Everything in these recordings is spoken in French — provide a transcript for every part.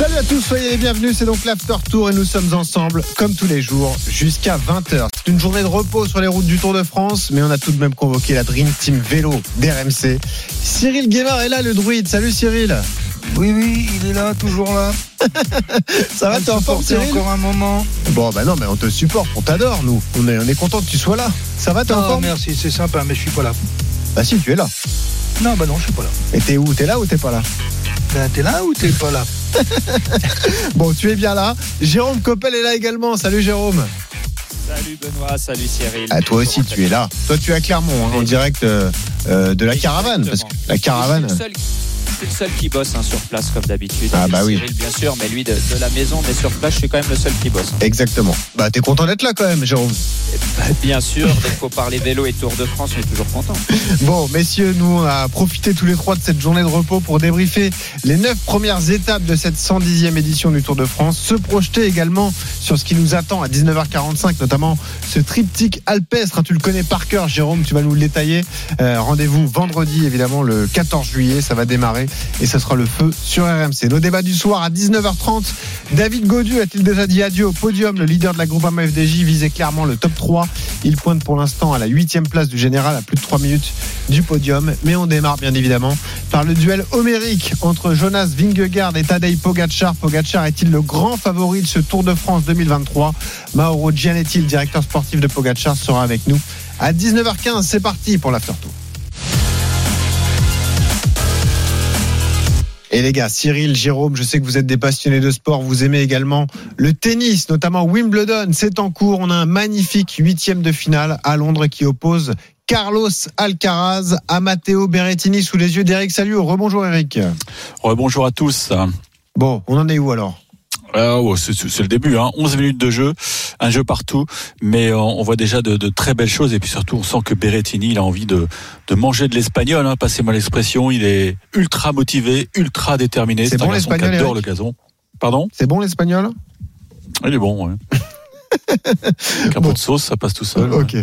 Salut à tous, soyez les bienvenus, c'est donc l'After Tour et nous sommes ensemble comme tous les jours jusqu'à 20h. C'est une journée de repos sur les routes du Tour de France, mais on a tout de même convoqué la Dream Team Vélo d'RMC. Cyril Guémard est là, le druide. Salut Cyril. Oui, oui, il est là, toujours là. Ça va, t'es en forme Cyril encore un moment. Bon, bah non, mais on te supporte, on t'adore, nous. On est, on est content que tu sois là. Ça va, t'es en Ah, forme merci, c'est sympa, mais je suis pas là. Bah si, tu es là. Non, bah non, je suis pas là. Et t'es où T'es là ou t'es pas là? Ben, t'es là ou t'es pas là? Bon, tu es bien là. Jérôme Coppel est là également. Salut Jérôme. Salut Benoît, salut Cyril. Ah, toi aussi, tu es là. Toi, tu es à Clermont, hein, en direct euh, euh, de la caravane. Parce que la caravane. Je suis le seul, qui bosse hein, sur place comme d'habitude. Ah, bah oui. Cyril, bien sûr, mais lui de, de la maison, mais sur place, je suis quand même le seul qui bosse. Exactement. Bah, t'es content d'être là quand même, Jérôme. Bah, bien sûr, dès qu'il faut parler vélo et Tour de France, on est toujours content. Bon, messieurs, nous, on a profité tous les trois de cette journée de repos pour débriefer les neuf premières étapes de cette 110e édition du Tour de France. Se projeter également sur ce qui nous attend à 19h45, notamment ce triptyque alpestre. hein, tu le connais par cœur, Jérôme, tu vas nous le détailler. Euh, Rendez-vous vendredi, évidemment, le 14 juillet. Ça va démarrer et ce sera le feu sur RMC. Nos débats du soir à 19h30. David Godu a-t-il déjà dit adieu au podium? Le leader de la groupe FDJ visait clairement le top 3. Il pointe pour l'instant à la 8 place du général à plus de 3 minutes du podium. Mais on démarre bien évidemment par le duel homérique entre Jonas Vingegaard et Tadej Pogacar. Pogacar est-il le grand favori de ce Tour de France 2023 Mauro Gianetti, le directeur sportif de Pogacar, sera avec nous à 19h15. C'est parti pour l'after tour. Et les gars, Cyril, Jérôme, je sais que vous êtes des passionnés de sport, vous aimez également le tennis, notamment Wimbledon. C'est en cours, on a un magnifique huitième de finale à Londres qui oppose Carlos Alcaraz à Matteo Berrettini sous les yeux d'Eric Salut. Rebonjour Eric. Bonjour à tous. Bon, on en est où alors? Euh, ouais, c'est le début, hein. 11 minutes de jeu, un jeu partout, mais euh, on voit déjà de, de très belles choses et puis surtout on sent que Berrettini il a envie de, de manger de l'espagnol, hein, passez-moi l'expression, il est ultra motivé, ultra déterminé. C'est un bon garçon qui l'espagnol, adore le gazon. Pardon? C'est bon l'espagnol? Il est bon, ouais. Avec un Bon. peu de sauce, ça passe tout seul. Ok.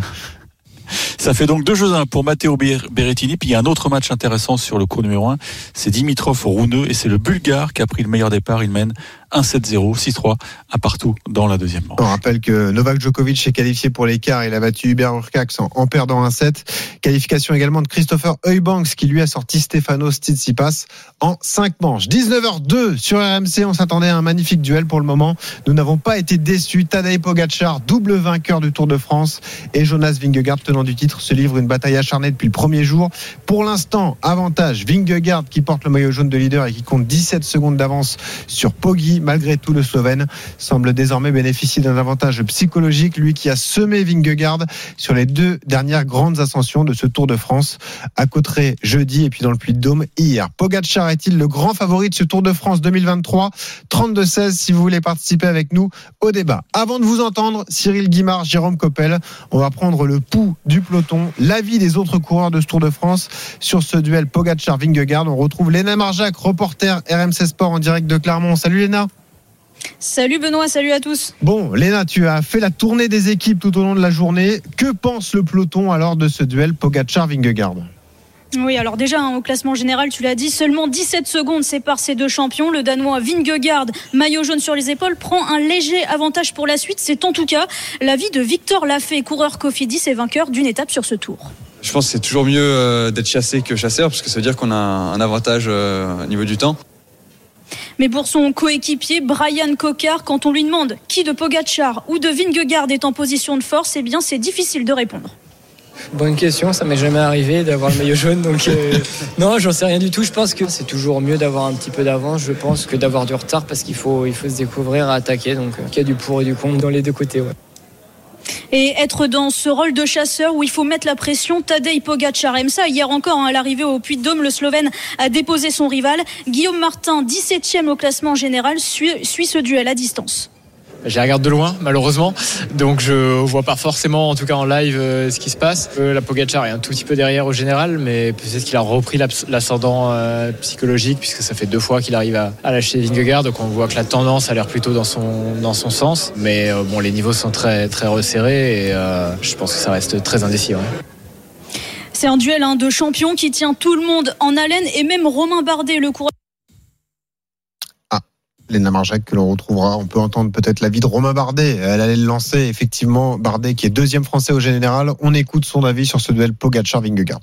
Ça fait donc deux jeux un pour Matteo Ber- Berrettini. Puis il y a un autre match intéressant sur le cours numéro 1. C'est Dimitrov au Rouneux et c'est le Bulgare qui a pris le meilleur départ. Il mène 1-7-0, 6-3, un partout dans la deuxième manche. On rappelle que Novak Djokovic est qualifié pour l'écart. Il a battu Hubert Urcax en, perdant un set. Qualification également de Christopher Heubanks qui lui a sorti Stefanos Tsitsipas en 5 manches. 19h02 sur RMC. On s'attendait à un magnifique duel pour le moment. Nous n'avons pas été déçus. Tadej Pogacar, double vainqueur du Tour de France et Jonas Vingegaard, tenant du titre, se livre une bataille acharnée depuis le premier jour. Pour l'instant, avantage Vingegaard qui porte le maillot jaune de leader et qui compte 17 secondes d'avance sur Poggi. Malgré tout, le Slovène semble désormais bénéficier d'un avantage psychologique, lui qui a semé Vingegaard sur les deux dernières grandes ascensions de ce Tour de France, à Cauterets jeudi et puis dans le Puy-de-Dôme hier. Pogacar est-il le grand favori de ce Tour de France 2023 32-16 si vous voulez participer avec nous au débat. Avant de vous entendre, Cyril Guimard, Jérôme Coppel, on va prendre le pouls du peloton, l'avis des autres coureurs de ce Tour de France sur ce duel Pogacar-Vingegaard. On retrouve Léna Marjac, reporter RMC Sport en direct de Clermont. Salut Léna. Salut Benoît, salut à tous. Bon, Léna, tu as fait la tournée des équipes tout au long de la journée. Que pense le peloton alors de ce duel Pogacar-Vingegaard? Oui, alors déjà, hein, au classement général, tu l'as dit, seulement 17 secondes séparent ces deux champions. Le Danois Vingegaard, maillot jaune sur les épaules, prend un léger avantage pour la suite. C'est en tout cas l'avis de Victor Lafay, coureur Cofidis et vainqueur d'une étape sur ce tour. Je pense que c'est toujours mieux euh, d'être chassé que chasseur, parce que ça veut dire qu'on a un avantage euh, au niveau du temps. Mais pour son coéquipier Brian Cocard, quand on lui demande qui de Pogacar ou de Vingegaard est en position de force, eh bien c'est difficile de répondre. Bonne question, ça m'est jamais arrivé d'avoir le maillot jaune, donc euh, non, j'en sais rien du tout. Je pense que c'est toujours mieux d'avoir un petit peu d'avance, je pense, que d'avoir du retard parce qu'il faut, il faut se découvrir à attaquer. Donc euh, il y a du pour et du contre dans les deux côtés. Ouais. Et être dans ce rôle de chasseur où il faut mettre la pression, Tadej Pogacar aime. Hier encore, hein, à l'arrivée au Puy-de-Dôme, le Slovène a déposé son rival. Guillaume Martin, 17e au classement général, suit ce duel à distance. Je regarde de loin, malheureusement, donc je vois pas forcément, en tout cas en live, euh, ce qui se passe. Euh, la Pogacar est un tout petit peu derrière au général, mais peut-être qu'il a repris l'ascendant euh, psychologique puisque ça fait deux fois qu'il arrive à, lâcher Vingegaard, donc on voit que la tendance a l'air plutôt dans son dans son sens. Mais bon, les niveaux sont très très resserrés et je pense que ça reste très indécis. C'est un duel hein, de champions qui tient tout le monde en haleine et même Romain Bardet, le coureur. Léna Marjac que l'on retrouvera. On peut entendre peut-être l'avis de Romain Bardet. Elle allait le lancer, effectivement. Bardet qui est deuxième français au général. On écoute son avis sur ce duel Pogacar-Vingegaard.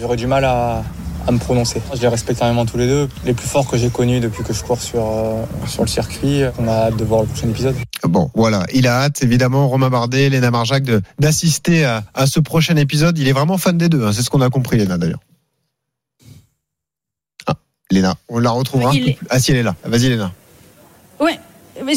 J'aurais du mal à, à, me prononcer. Je les respecte énormément tous les deux. Les plus forts que j'ai connus depuis que je cours sur, euh, sur le circuit. On a hâte de voir le prochain épisode. Bon, voilà. Il a hâte, évidemment, Romain Bardet, Léna Marjac, d'assister à, à, ce prochain épisode. Il est vraiment fan des deux. Hein. C'est ce qu'on a compris, Léna, d'ailleurs. Ah, Léna, on la retrouvera. Est... Ah, si, elle est là. Vas-y, Léna. Ouais. Mais...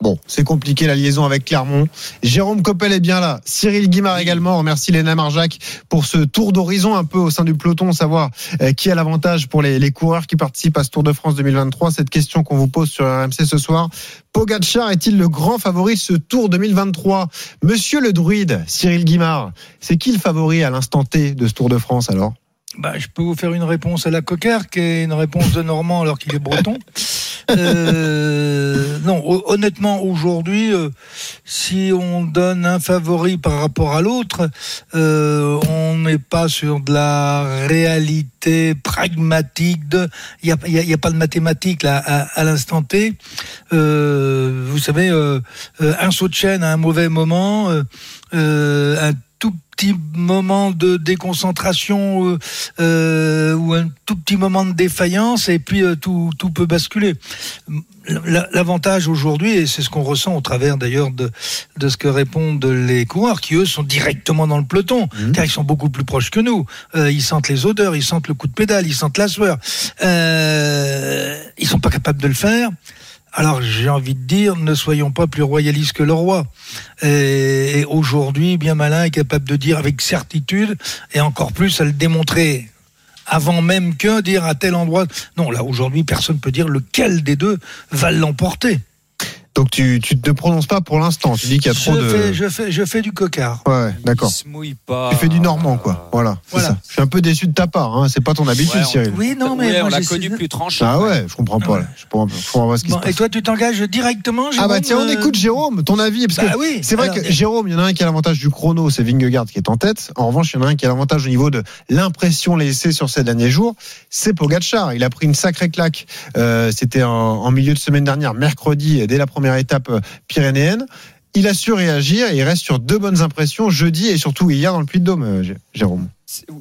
Bon, c'est compliqué la liaison avec Clermont. Jérôme Coppel est bien là. Cyril Guimard également. On remercie Léna Marjac pour ce tour d'horizon un peu au sein du peloton, savoir euh, qui a l'avantage pour les, les, coureurs qui participent à ce Tour de France 2023. Cette question qu'on vous pose sur RMC ce soir. Pogacar est-il le grand favori de ce Tour 2023 Monsieur le druide, Cyril Guimard, c'est qui le favori à l'instant T de ce Tour de France alors? Bah, je peux vous faire une réponse à la coquère, qui est une réponse de Normand alors qu'il est breton. Euh, non, honnêtement, aujourd'hui, euh, si on donne un favori par rapport à l'autre, euh, on n'est pas sur de la réalité pragmatique. Il n'y a, pas de mathématiques là à, à l'instant T. Vous savez, un saut de chaîne à un mauvais moment, un petit moment de déconcentration euh, euh, ou un tout petit moment de défaillance et puis euh, tout, tout peut basculer. L'avantage aujourd'hui, et c'est ce qu'on ressent au travers d'ailleurs de, de ce que répondent les coureurs, qui eux sont directement dans le peloton, mmh. car ils sont beaucoup plus proches que nous. Euh, ils sentent les odeurs, ils sentent le coup de pédale, ils sentent la sueur. Ils sont pas capables de le faire. Alors j'ai envie de dire, ne soyons pas plus royalistes que le roi. Et, aujourd'hui, bien malin est capable de dire avec certitude, et encore plus à le démontrer avant même que dire à tel endroit. Non, là aujourd'hui, personne ne peut dire lequel des deux va l'emporter. Donc tu, tu te prononces pas pour l'instant. Tu dis qu'il y a trop je de. Fais, je fais je fais du cocard. Ouais, d'accord. se mouille pas. Tu fais du normand quoi. Voilà. Voilà. Ça. Je suis un peu déçu de ta part. Hein. C'est pas ton habitude, Ouais, on- Cyril. Oui, non, mais Ouais, moi, on l'a connu plus tranchant. Ah ouais, je comprends pas. Ouais. Je comprends, je comprends pas ce qui Bon, se passe. et toi, tu t'engages directement Ah bah Jérôme, tiens, on euh, écoute Jérôme, ton avis, parce Bah que oui, c'est vrai alors, que Jérôme, il y en a un qui a l'avantage du chrono, c'est Vingegaard qui est en tête. En revanche, il y en a un qui a l'avantage au niveau de l'impression laissée sur ces derniers jours, c'est Pogacar. Il a pris une sacrée claque. Euh, C'était en, en milieu de semaine dernière, mercredi, dès la première étape euh, pyrénéenne. Il a su réagir et il reste sur deux bonnes impressions jeudi et surtout hier dans le Puy-de-Dôme, euh, Jé- Jérôme.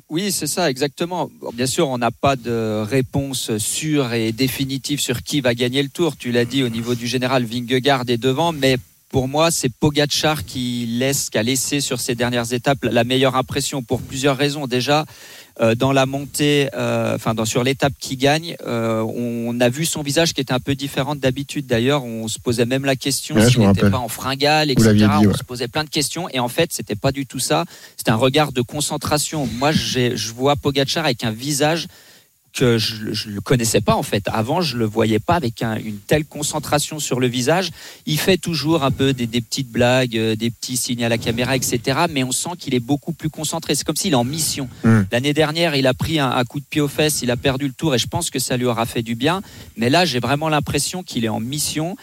Oui, c'est ça, exactement. Bien sûr, on n'a pas de réponse sûre et définitive sur qui va gagner le tour. Tu l'as dit au niveau du général Vingegaard est devant, mais pour moi, c'est Pogacar qui laisse, qui a laissé sur ces dernières étapes la meilleure impression pour plusieurs raisons. Déjà, euh, dans la montée, euh, enfin dans, sur l'étape qui gagne, euh, on a vu son visage qui était un peu différent d'habitude. D'ailleurs, on se posait même la question Ouais, s'il n'était pas en fringale, etc. dit, on ouais. se posait plein de questions et en fait, c'était pas du tout ça. C'était un regard de concentration. Moi, je vois Pogacar avec un visage que je ne le connaissais pas en fait. Avant, je le voyais pas avec un- une telle concentration sur le visage. Il fait toujours un peu des, des petites blagues, euh, des petits signes à la caméra, etc. Mais on sent qu'il est beaucoup plus concentré. C'est comme s'il est en mission. Mm. L'année dernière, il a pris un, un coup de pied aux fesses, il a perdu le tour et je pense que ça lui aura fait du bien. Mais là, j'ai vraiment l'impression qu'il est en mission.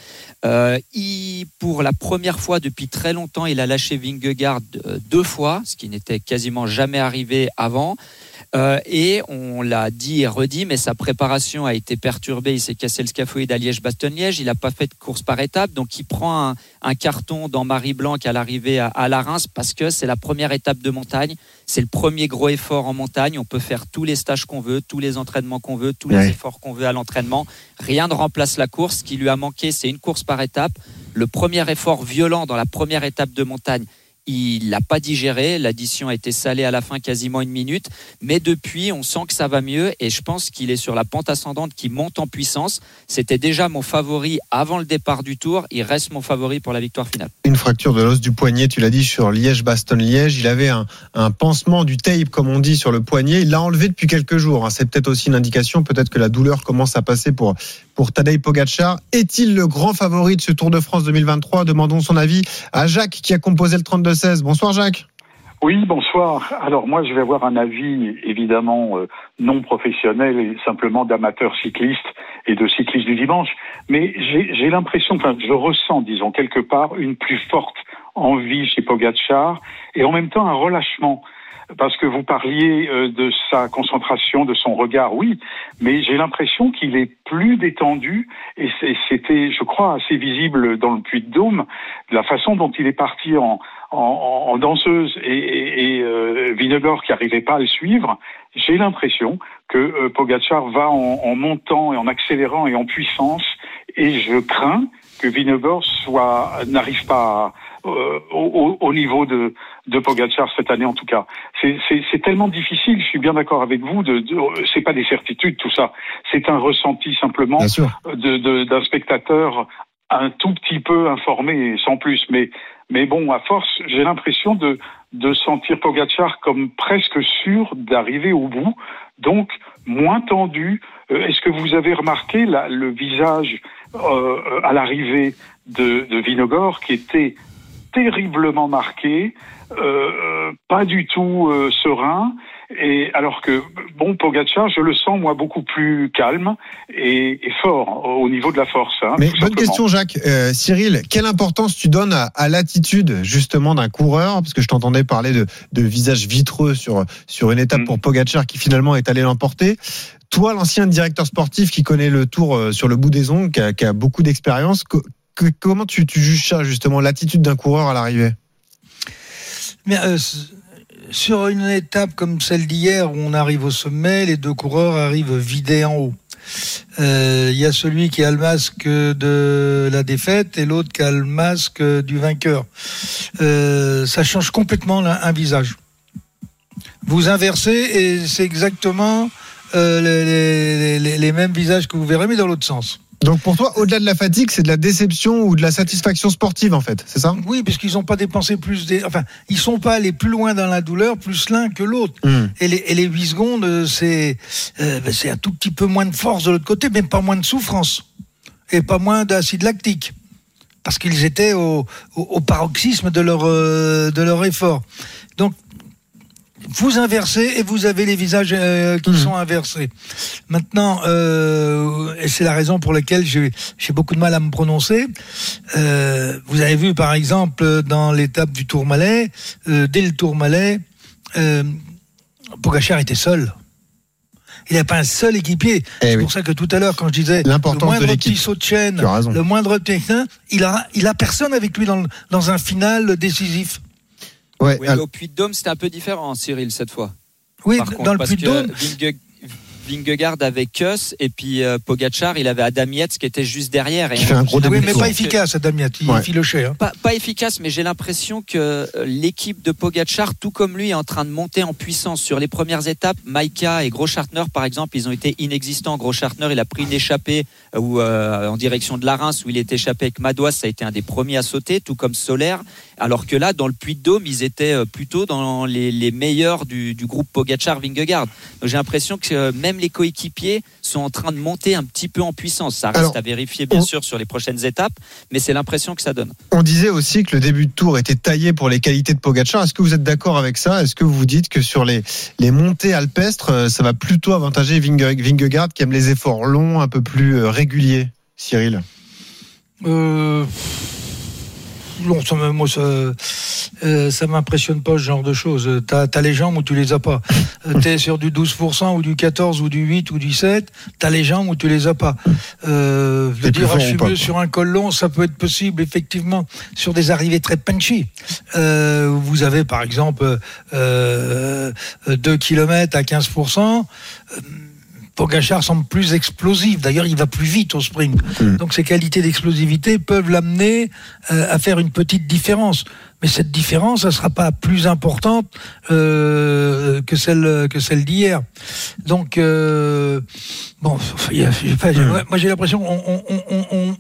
Euh, il, pour la première fois depuis très longtemps, il a lâché Vingegaard euh, deux fois, ce qui n'était quasiment jamais arrivé avant. Euh, et on l'a dit et redit, mais sa préparation a été perturbée. Il s'est cassé le scaphoïde à Liège-Bastogne-Liège. Il n'a pas fait de course par étape. Donc, il prend un, un carton dans Marie-Blanc à l'arrivée à, à la Reims parce que c'est la première étape de montagne. C'est le premier gros effort en montagne. On peut faire tous les stages qu'on veut, tous les entraînements qu'on veut, tous les Ouais. efforts qu'on veut à l'entraînement. Rien ne remplace la course. Ce qui lui a manqué, c'est une course par étape. Le premier effort violent dans la première étape de montagne, il l'a pas digéré. L'addition a été salée à la fin, quasiment une minute. Mais depuis, on sent que ça va mieux et je pense qu'il est sur la pente ascendante qui monte en puissance. C'était déjà mon favori avant le départ du tour. Il reste mon favori pour la victoire finale. Une fracture de l'os du poignet, tu l'as dit, sur Liège-Bastogne-Liège. Il avait un, un, pansement du tape, comme on dit, sur le poignet. Il l'a enlevé depuis quelques jours. Hein. C'est peut-être aussi une indication, peut-être que la douleur commence à passer pour, pour Tadej Pogacar. Est-il le grand favori de ce Tour de France 2023 Demandons son avis à Jacques qui a composé le 32-16. Bonsoir Jacques. Oui, bonsoir. Alors moi, je vais avoir un avis évidemment euh, non professionnel et simplement d'amateur cycliste et de cycliste du dimanche, mais j'ai l'impression, enfin, je ressens, disons quelque part, une plus forte envie chez Pogacar et en même temps un relâchement parce que vous parliez euh, de sa concentration, de son regard, oui, mais j'ai l'impression qu'il est plus détendu et c'était, je crois, assez visible dans le Puy de Dôme, la façon dont il est parti en, en, en danseuse et, et, et euh, qui n'arrivait pas à le suivre. J'ai l'impression que euh, Pogacar va en, en, montant et en accélérant et en puissance et je crains que Vinogor soit n'arrive pas à euh, au, au, niveau de, de Pogacar cette année en tout cas. C'est tellement difficile, je suis bien d'accord avec vous, de, de c'est pas des certitudes tout ça, c'est un ressenti simplement d'un de, spectateur un tout petit peu informé, sans plus. Mais, mais bon, à force, j'ai l'impression de, de sentir Pogacar comme presque sûr d'arriver au bout, donc moins tendu. Euh, est-ce que vous avez remarqué la, le visage euh, à l'arrivée de, de Vinogor qui était terriblement marqué, euh, pas du tout euh, serein. Et alors que bon Pogacar, je le sens moi beaucoup plus calme et, et fort au niveau de la force. Hein, Mais bonne question, Jacques. Euh, Cyril, quelle importance tu donnes à, à l'attitude justement d'un coureur? Parce que je t'entendais parler de, de, visage vitreux sur sur une étape mm. pour Pogacar qui finalement est allé l'emporter. Toi, l'ancien directeur sportif qui connaît le Tour euh, sur le bout des ongles, qui a, qui a beaucoup d'expérience, comment tu, tu, juges ça, justement, l'attitude d'un coureur à l'arrivée? Euh, sur une étape comme celle d'hier, où on arrive au sommet, les deux coureurs arrivent vidés en haut. Il euh, y a celui qui a le masque de la défaite et l'autre qui a le masque du vainqueur. Euh, ça change complètement un visage. Vous inversez et c'est exactement les, les, mêmes visages que vous verrez, mais dans l'autre sens. Donc pour toi, au-delà de la fatigue, c'est de la déception ou de la satisfaction sportive en fait, c'est ça? Oui, puisqu'ils n'ont pas dépensé plus, des... enfin, ils sont pas allés plus loin dans la douleur, plus l'un que l'autre. Hmm. Et, les, et les 8 secondes, euh, c'est euh, ben, c'est un tout petit peu moins de force de l'autre côté, mais pas moins de souffrance et pas moins d'acide lactique, parce qu'ils étaient au, au, au, paroxysme de leur euh, de leur effort. Donc vous inversez et vous avez les visages euh, qui mmh. sont inversés. Maintenant, euh, et c'est la raison pour laquelle j'ai beaucoup de mal à me prononcer. Euh, vous avez vu, par exemple, dans l'étape du Tourmalet, euh, dès le Tourmalet, euh, Pogachar était seul. Il n'y a pas un seul équipier. Eh c'est pour ça que tout à l'heure, quand je disais le moindre petit saut de chaîne, le moindre petit, il a, il a personne avec lui dans, dans un final décisif. Ouais, oui, au Puy de Dôme, c'était un peu différent, Cyril, cette fois. Oui, dans le Puy de Dôme. Vingegaard avait Kuss et puis euh, Pogachar, il avait Adam Yates qui était juste derrière. Et qui fait un gros Oui, mais pas efficace, Adam Yates. Il ouais. filochait. Hein. Pas, pas, efficace, mais j'ai l'impression que euh, l'équipe de Pogachar, tout comme lui, est en train de monter en puissance sur les premières étapes. Maika et Groschartner, par exemple, ils ont été inexistants. Groschartner, il a pris une échappée euh, ou euh, en direction de la Reims où il était échappé avec Madouas. Ça a été un des premiers à sauter, tout comme Solaire. Alors que là, dans le Puy de Dôme, ils étaient plutôt dans les, les meilleurs du, du groupe Pogachar-Vingegaard. Donc j'ai l'impression que même les coéquipiers sont en train de monter un petit peu en puissance. Ça reste Alors, à vérifier bien on... sûr sur les prochaines étapes, mais c'est l'impression que ça donne. On disait aussi que le début de tour était taillé pour les qualités de Pogacar. Est-ce que vous êtes d'accord avec ça? Est-ce que vous vous dites que sur les, les montées alpestres, euh, ça va plutôt avantager Vingegaard qui aime les efforts longs, un peu plus euh, réguliers Cyril? Euh non, ça, moi, ça, euh, ça m'impressionne pas ce genre de choses. T'as as les jambes ou tu les as pas. Euh, T'es sur du 12% ou du 14 ou du 8 ou du 7, t'as les jambes ou tu les as pas. Euh, de dire ah, je suis mieux sur un col long, ça peut être possible effectivement sur des arrivées très punchy. Euh, vous avez par exemple euh, 2 km à 15%. Pogachar semble plus explosif. D'ailleurs, il va plus vite au sprint. Hmm. Donc, ses qualités d'explosivité peuvent l'amener euh, à faire une petite différence. Mais cette différence, elle sera pas plus importante euh, que celle que celle d'hier. Donc, euh, bon, y a- pas, ouais, moi j'ai l'impression on, on, on, on,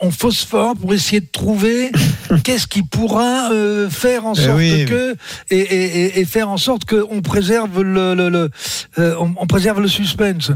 on phosphore pour essayer de trouver qu'est-ce qui pourra euh, faire en Eh sorte oui. que et, et, et- et faire en sorte qu'on préserve le, le, le- euh, on, on préserve le suspense.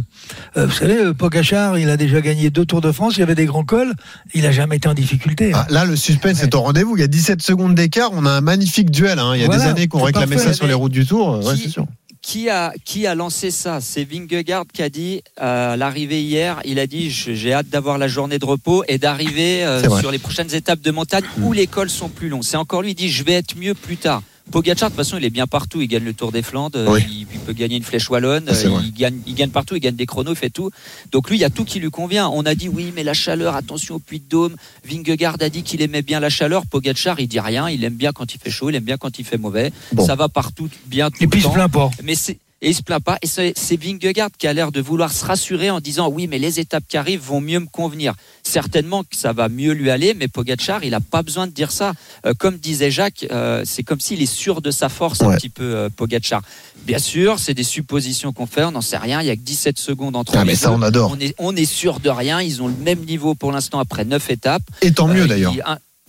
Euh, vous savez, euh, Pogachar, il a déjà gagné deux Tours de France, il y avait des grands cols, il a jamais été en difficulté. Ah, là, le suspense est au rendez-vous. Il y a 17 secondes d'écart. On a un magnifique duel. hein. Il y a Voilà, des années qu'on réclamait parfait. ça sur les routes du Tour. Ouais, Qui- sûr. Qui a, qui a lancé ça? C'est Vingegaard qui a dit euh, à l'arrivée hier, il a dit j'ai hâte d'avoir la journée de repos et d'arriver euh, sur les prochaines étapes de montagne où les cols sont plus longs. C'est encore lui, il dit je vais être mieux plus tard. Pogacar, de toute façon, il est bien partout. Il gagne le Tour des Flandres, euh, Oui. il, il peut gagner une flèche wallonne, il gagne, il gagne partout, il gagne des chronos, il fait tout. Donc lui, il y a tout qui lui convient. On a dit oui, mais la chaleur, attention au puits de Dôme. Vingegaard a dit qu'il aimait bien la chaleur. Pogacar, il dit rien. Il aime bien quand il fait chaud, il aime bien quand il fait mauvais. Bon. Ça va partout, bien tout et puis le il se temps. plaint pas. Mais c'est et il se plaint pas. Et c'est Vingegaard qui a l'air de vouloir se rassurer en disant oui, mais les étapes qui arrivent vont mieux me convenir. Certainement que ça va mieux lui aller, mais Pogacar, il a pas besoin de dire ça. Euh, comme disait Jacques, euh, c'est comme s'il est sûr de sa force un petit peu euh, Pogacar. Bien sûr, c'est des suppositions qu'on fait, on n'en sait rien. Il y a que 17 secondes entre Ah, les mais ça, deux. on adore. On est, on est sûr de rien. Ils ont le même niveau pour l'instant après 9 étapes. Et tant mieux Euh, d'ailleurs.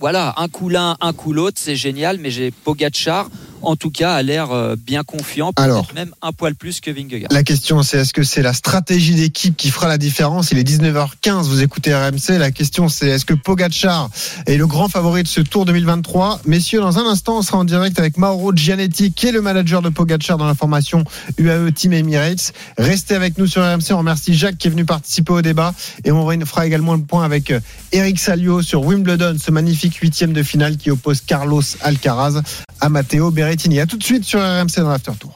Voilà, un coup l'un, un coup l'autre, c'est génial, mais j'ai Pogacar, en tout cas, a l'air euh, bien confiant, peut-être même un poil plus que Vingegaard. La question, c'est est-ce que c'est la stratégie d'équipe qui fera la différence? Il est 19h15, vous écoutez RMC. La question, c'est est-ce que Pogachar est le grand favori de ce Tour 2023 Messieurs, dans un instant, on sera en direct avec Mauro Gianetti, qui est le manager de Pogachar dans la formation UAE Team Emirates. Restez avec nous sur RMC. On remercie Jacques qui est venu participer au débat. Et on fera également le point avec euh, Eric Salio sur Wimbledon, ce magnifique huitième de finale qui oppose Carlos Alcaraz à Matteo Berrettini. À tout de suite sur RMC dans l'After Tour.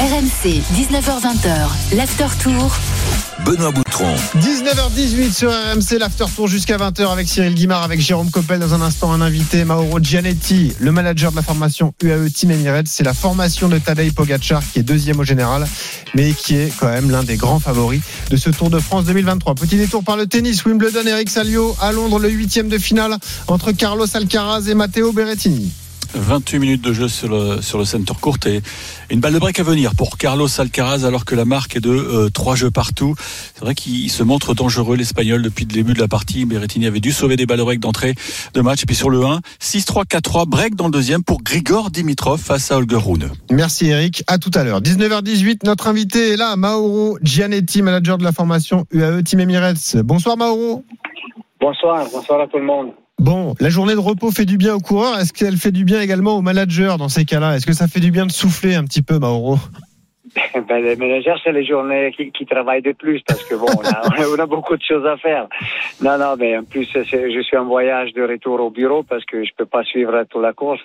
RMC, 19h20, l'after tour. Benoît Boutron. 19h18 sur RMC, l'after tour jusqu'à 20h avec Cyril Guimard, avec Jérôme Coppel. Dans un instant, un invité, Mauro Gianetti, le manager de la formation UAE Team Emirates. C'est la formation de Tadej Pogacar qui est deuxième au général, mais qui est quand même l'un des grands favoris de ce Tour de France 2023. Petit détour par le tennis, Wimbledon, Eric Salio à Londres, le huitième de finale entre Carlos Alcaraz et Matteo Berrettini. 28 minutes de jeu sur le, sur le center court et une balle de break à venir pour Carlos Alcaraz alors que la marque est de 3 jeux partout. C'est vrai qu'il se montre dangereux l'Espagnol depuis le début de la partie. Berrettini avait dû sauver des balles de break d'entrée de match. Et puis sur le 1, 6-3, 4-3, break dans le deuxième pour Grigor Dimitrov face à Holger Rune. Merci Eric, à tout à l'heure. 19h18, notre invité est là, Mauro Gianetti, manager de la formation UAE Team Emirates. Bonsoir Mauro. Bonsoir, bonsoir à tout le monde. Bon, la journée de repos fait du bien aux coureurs. Est-ce qu'elle fait du bien également aux managers dans ces cas-là? Est-ce que ça fait du bien de souffler un petit peu, Mauro? Ben, les managers, c'est les journées qui, travaillent de plus parce que bon, on a, beaucoup de choses à faire. Non, non, mais en plus, je suis en voyage de retour au bureau parce que je peux pas suivre toute la course.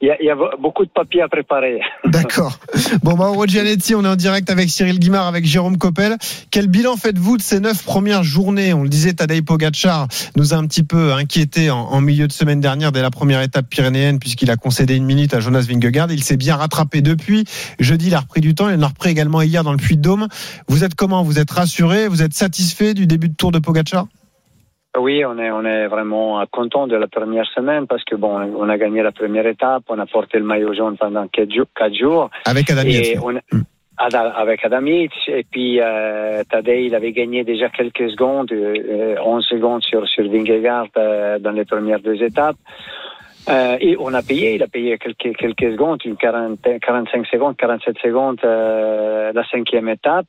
Il y a, beaucoup de papiers à préparer. D'accord. Bon, Mauro Gianetti, on est en direct avec Cyril Guimard, avec Jérôme Coppel. Quel bilan faites-vous de ces neuf premières journées? On le disait, Tadej Pogacar nous a un petit peu inquiété en, en milieu de semaine dernière dès la première étape pyrénéenne puisqu'il a concédé une minute à Jonas Vingegaard. Il s'est bien rattrapé depuis. Jeudi, il a repris du temps. Il en a repris également hier dans le Puy de Dôme. Vous êtes comment? Vous êtes rassuré? Vous êtes satisfait du début de tour de Pogacar? Oui, on est, on est vraiment content de la première semaine parce que bon, on a gagné la première étape, on a porté le maillot jaune pendant quatre jours. Quatre jours Avec Adam Yates. Ada- avec Adam Yates. Et puis, euh, Tadej, il avait gagné déjà quelques secondes, euh, 11 secondes sur, sur Vingegaard euh, dans les premières deux étapes. Euh, et on a payé, il a payé quelques, quelques secondes, une 40, 45 secondes, 47 secondes, euh, la cinquième étape.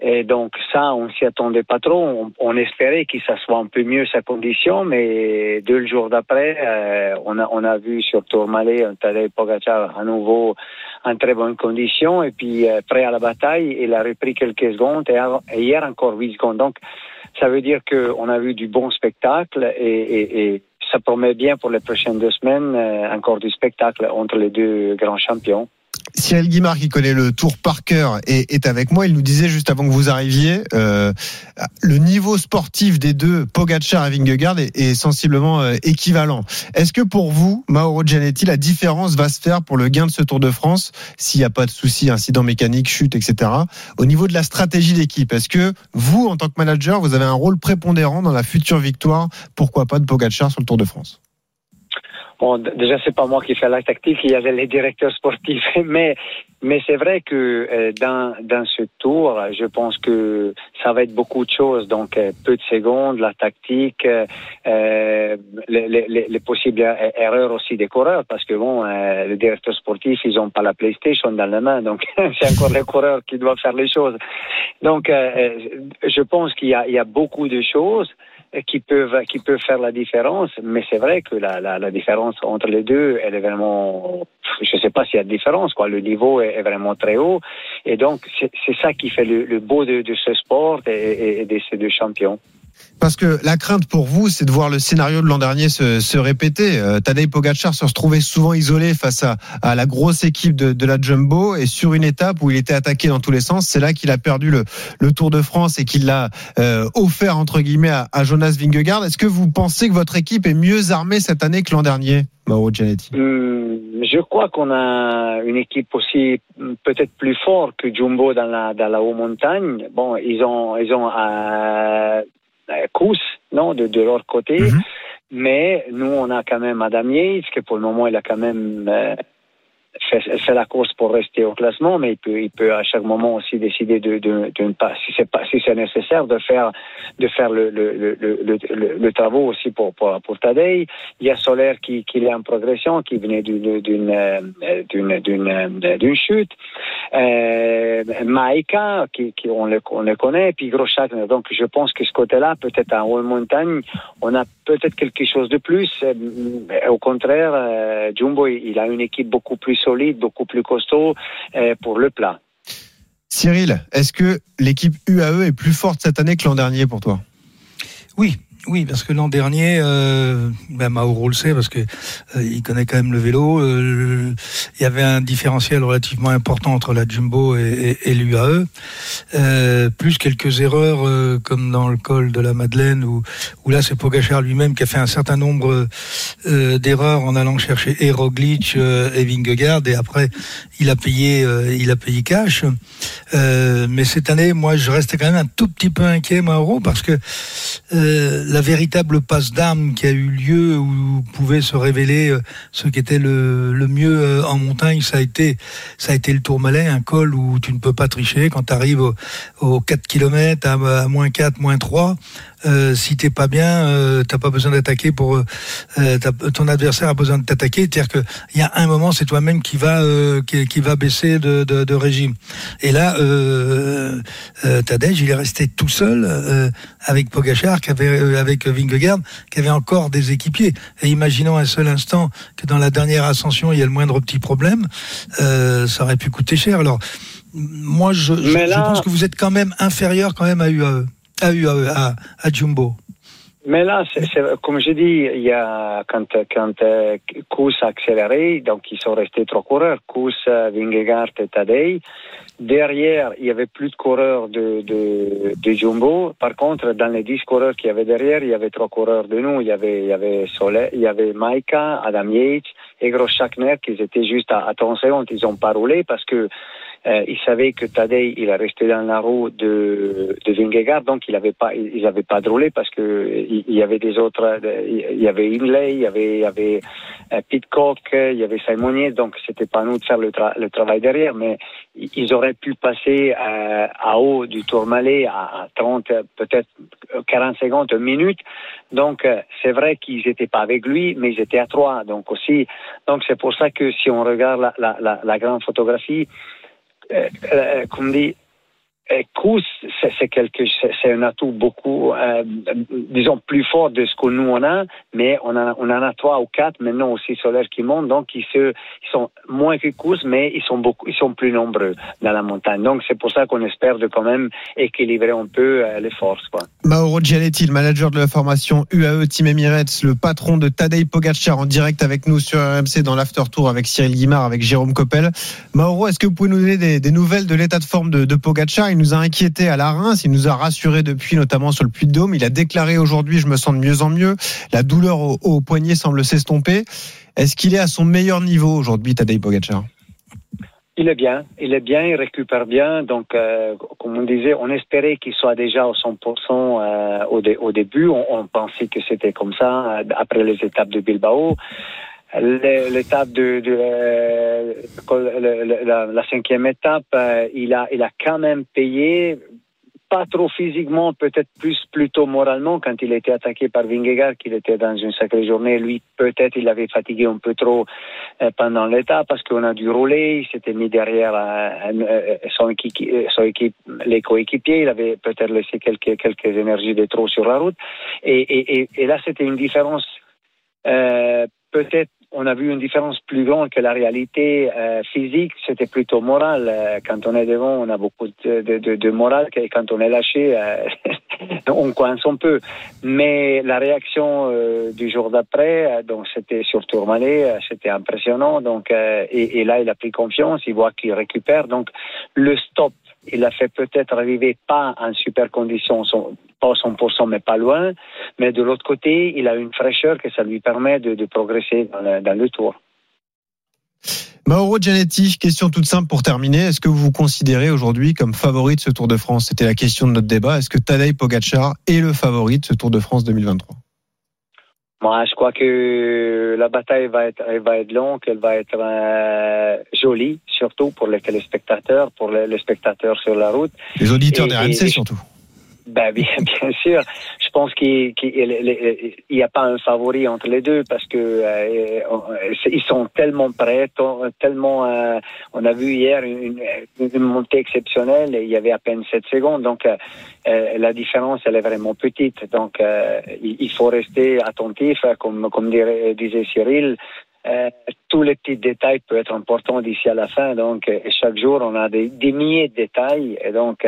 Et donc ça, on s'y attendait pas trop. On, on espérait que ça soit un peu mieux sa condition, mais deux jours d'après, euh, on, a, on a vu sur Tourmalet un Tadej Pogacar à nouveau en très bonne condition et puis euh, prêt à la bataille. Il a repris quelques secondes et, hier encore 8 secondes. Donc ça veut dire qu'on a vu du bon spectacle et, et, et ça promet bien pour les prochaines deux semaines euh, encore du spectacle entre les deux grands champions. Cyril Guimard, qui connaît le tour par cœur, est, est avec moi. Il nous disait juste avant que vous arriviez, euh, le niveau sportif des deux, Pogacar et Vingegaard, est, sensiblement euh, équivalent. Est-ce que pour vous, Mauro Gianetti, la différence va se faire pour le gain de ce Tour de France, s'il n'y a pas de soucis, incident mécanique, chute, etc., au niveau de la stratégie d'équipe? Est-ce que vous, en tant que manager, vous avez un rôle prépondérant dans la future victoire, pourquoi pas, de Pogacar sur le Tour de France? Bon, déjà, c'est pas moi qui fais la tactique, il y avait les directeurs sportifs. Mais, mais c'est vrai que euh, dans, dans ce tour, je pense que ça va être beaucoup de choses. Donc, euh, peu de secondes, la tactique, euh, euh, les, les- les, les possibles er- erreurs aussi des coureurs, parce que bon, euh, les directeurs sportifs, ils ont pas la PlayStation dans la main, donc c'est encore les coureurs qui doivent faire les choses. Donc, je pense qu'il y a, il y a beaucoup de choses qui peuvent qui peuvent faire la différence, mais c'est vrai que la, la, la différence entre les deux, elle est vraiment, je sais pas s'il y a de différence, quoi. Le niveau est, vraiment très haut, et donc c'est c'est ça qui fait le, le beau de, de ce sport et, et- et de ces deux champions. Parce que la crainte pour vous, c'est de voir le scénario de l'an dernier se, se répéter. Euh, Tadej Pogacar se retrouvait souvent isolé face à, à la grosse équipe de, de la Jumbo et sur une étape où il était attaqué dans tous les sens, c'est là qu'il a perdu le, le Tour de France et qu'il l'a euh, offert entre guillemets à, à Jonas Vingegaard. Est-ce que vous pensez que votre équipe est mieux armée cette année que l'an dernier, Mauro Gianetti? Hum, je crois qu'on a une équipe aussi peut-être plus forte que Jumbo dans la dans la haute montagne. Bon, ils ont ils ont euh, Kous, non, de, de leur côté. Mais nous, on a quand même Adam Yates, que pour le moment, il a quand même euh, fait, la course pour rester au classement, mais il peut, il peut à chaque moment aussi décider de, ne pas, si c'est nécessaire, de faire, de faire le, le, aussi pour, pour, Tadej. Il y a Solaire qui, qui est en progression, qui venait d'une, d'une, euh, euh, d'une chute. Euh, Maïka, qui, qui on, le, on le connaît, puis Groschak. Donc, je pense que ce côté-là, peut-être en haute montagne, on a peut-être quelque chose de plus. Euh, Au contraire, Jumbo, il a une équipe beaucoup plus solide, beaucoup plus costaud euh, pour le plat. Cyril, est-ce que l'équipe UAE est plus forte cette année que l'an dernier pour toi? Oui, oui, parce que l'an dernier, euh, ben Mauro le sait parce que euh, il connaît quand même le vélo. euh, il y avait un différentiel relativement important entre la Jumbo et, et, et l'UAE, euh, plus quelques erreurs euh, comme dans le col de la Madeleine où, où là c'est Pogachar lui-même qui a fait un certain nombre euh, d'erreurs en allant chercher et Roglic et Vingegaard et après il a payé, il a payé cash. Mais cette année, moi, je restais quand même un tout petit peu inquiet, Mauro, parce que la véritable passe d'armes qui a eu lieu où pouvait se révéler euh, ce qui était le, mieux euh, en montagne, ça a été ça a été le Tourmalet, un col où tu ne peux pas tricher quand tu arrives aux au 4 km à, à moins 4, moins 3. Euh, si t'es pas bien, euh, t'as pas besoin d'attaquer pour euh, t'as- ton adversaire a besoin de t'attaquer. C'est-à-dire que il y a un moment, c'est toi-même qui va euh, qui, qui va baisser de, de, de régime. Et là, euh, euh, Tadej, il est resté tout seul euh, avec Pogachar, qui avait euh, avec Vingegaard, qui avait encore des équipiers. Et imaginons un seul instant que dans la dernière ascension, il y a le moindre petit problème, euh, ça aurait pu coûter cher. Alors moi, je, je, Mais là- je pense que vous êtes quand même inférieur quand même à UAE, à UAE, à, à Jumbo. Mais là, c'est- comme je dis, il y a quand quand euh, Kous a accéléré, donc ils sont restés trois coureurs, Kous, Vingegaard et Tadej. Derrière, il y avait plus de coureurs de, de, de Jumbo. Par contre, dans les dix coureurs qu'il y avait derrière, il y avait trois coureurs de nous. Il y avait, il y avait Soleil, il y avait Maika, Adam Yates et Groschakner qui étaient juste à, à 30 secondes. Ils ont pas roulé parce que euh, ils savaient que Tadej, il est resté dans la roue de, de Vingegaard, donc il avait pas, ils n'avaient pas de roulé parce que il il y avait des autres, euh, il y avait Inlay, il y avait, il y avait euh, Pitcock, il y avait Simonier, donc c'était pas à nous de faire le, tra- le travail derrière, mais ils auraient pu passer euh, à haut du Tourmalet à, à 30, euh, peut-être 40 secondes, une minute. Donc euh, c'est vrai qu'ils n'étaient pas avec lui, mais ils étaient à trois, donc aussi. Donc c'est pour ça que si on regarde la, la, la grande photographie, euh, euh, comme dit, course, c'est quelque, c'est un atout beaucoup, euh, disons plus fort de ce que nous on a, mais on, a, on en a trois ou quatre maintenant aussi solaires qui montent, donc ils, se, ils sont moins que course, mais ils sont beaucoup, ils sont plus nombreux dans la montagne. Donc c'est pour ça qu'on espère de quand même équilibrer un peu euh, les forces. Quoi. Mauro Gianetti, le manager de la formation UAE Team Emirates, le patron de Tadej Pogacar en direct avec nous sur RMC dans l'after tour avec Cyril Guimard, avec Jérôme Coppel. Mauro, est-ce que vous pouvez nous donner des, des nouvelles de l'état de forme de, de Pogacar? Il nous a inquiété à la Reims, il nous a rassuré depuis, notamment sur le Puy de Dôme. Il a déclaré aujourd'hui, je me sens de mieux en mieux. La douleur au, poignet semble s'estomper. Est-ce qu'il est à son meilleur niveau aujourd'hui, Tadej Pogacar? Il est bien, il est bien, il récupère bien. Donc, euh, comme on disait, on espérait qu'il soit déjà au 100% euh, au, dé au, début. On, on pensait que c'était comme ça euh, après les étapes de Bilbao. L'étape de, la, cinquième étape, euh, il a, il a quand même payé pas trop physiquement, peut-être plus plutôt moralement quand il a été attaqué par Vingegaard, qu'il était dans une sacrée journée. Lui, peut-être il avait fatigué un peu trop euh, pendant l'état parce qu'on a dû rouler. Il s'était mis derrière euh, son, équipe, son équipe, les coéquipiers. Il avait peut-être laissé quelques quelques énergies de trop sur la route. Et, là, c'était une différence peut-être on a vu une différence plus grande que la réalité euh, physique, c'était plutôt moral. Euh, quand on est devant, on a beaucoup de, de, de, de morale, et quand on est lâché, euh, on coince un peu. Mais la réaction euh, du jour d'après, euh, donc c'était sur Tourmalet, c'était impressionnant. Donc et, et, là, il a pris confiance, il voit qu'il récupère. Donc le stop, il a fait peut-être arriver pas en super condition, son, pas 100%, mais pas loin. Mais de l'autre côté, il a une fraîcheur que ça lui permet de, progresser dans le, dans le tour. Mauro Gianetti, question toute simple pour terminer. Est-ce que vous vous considérez aujourd'hui comme favori de ce Tour de France? C'était la question de notre débat. Est-ce que Tadej Pogacar est le favori de ce Tour de France 2023 moi, je crois que la bataille va être, elle va être longue, elle va être euh, jolie, surtout pour les téléspectateurs, pour les, les, spectateurs sur la route. Les auditeurs des RMC surtout. Ben bien, bien sûr. Je pense qu'il n'y a pas un favori entre les deux parce que euh, ils sont tellement prêts, tellement. Euh, on a vu hier une, montée exceptionnelle et il y avait à peine 7 secondes. Donc euh, la différence, elle est vraiment petite. Donc il faut rester attentif, comme disait Cyril. Tous les petits détails peuvent être importants d'ici à la fin. Donc, chaque jour, on a des, milliers de détails. Et donc,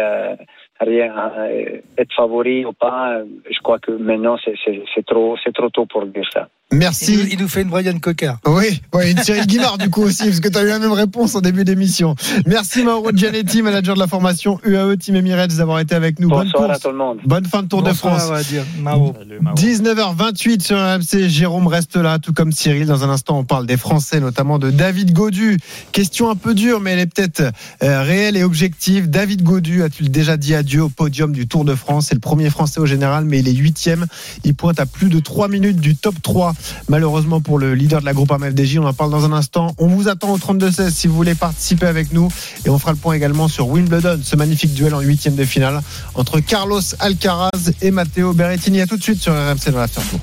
rien, euh, être favori ou pas, je crois que maintenant, c'est trop, c'est trop tôt pour dire ça. Merci. Il nous, il nous, fait une Brian Cocker. Oui, ouais, une Cyril Guimard du coup aussi, parce que tu as eu la même réponse en début d'émission. Merci Mauro Gianetti, manager de la formation UAE Team Emirates, d'avoir été avec nous. Bonsoir Bonne à tout le monde. Bonne fin de Tour Bonsoir, de France. on va dire. Mao. 19h28 sur RMC. Jérôme reste là, tout comme Cyril. Dans un instant, on parle des Français, notamment de David Godu. Question un peu dure, mais elle est peut-être euh, réelle et objective. David Godu, a-t-il déjà dit adieu au podium du Tour de France? C'est le premier Français au général, mais il est huitième. Il pointe à plus de 3 minutes du top 3. Malheureusement pour le leader de la groupe AMFDJ. On en parle dans un instant. On vous attend au 32-16 si vous voulez participer avec nous. Et on fera le point également sur Wimbledon, ce magnifique duel en huitième de finale entre Carlos Alcaraz et Matteo Berrettini. À tout de suite sur RMC dans l'After Tour.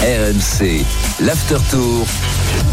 RMC, l'After Tour.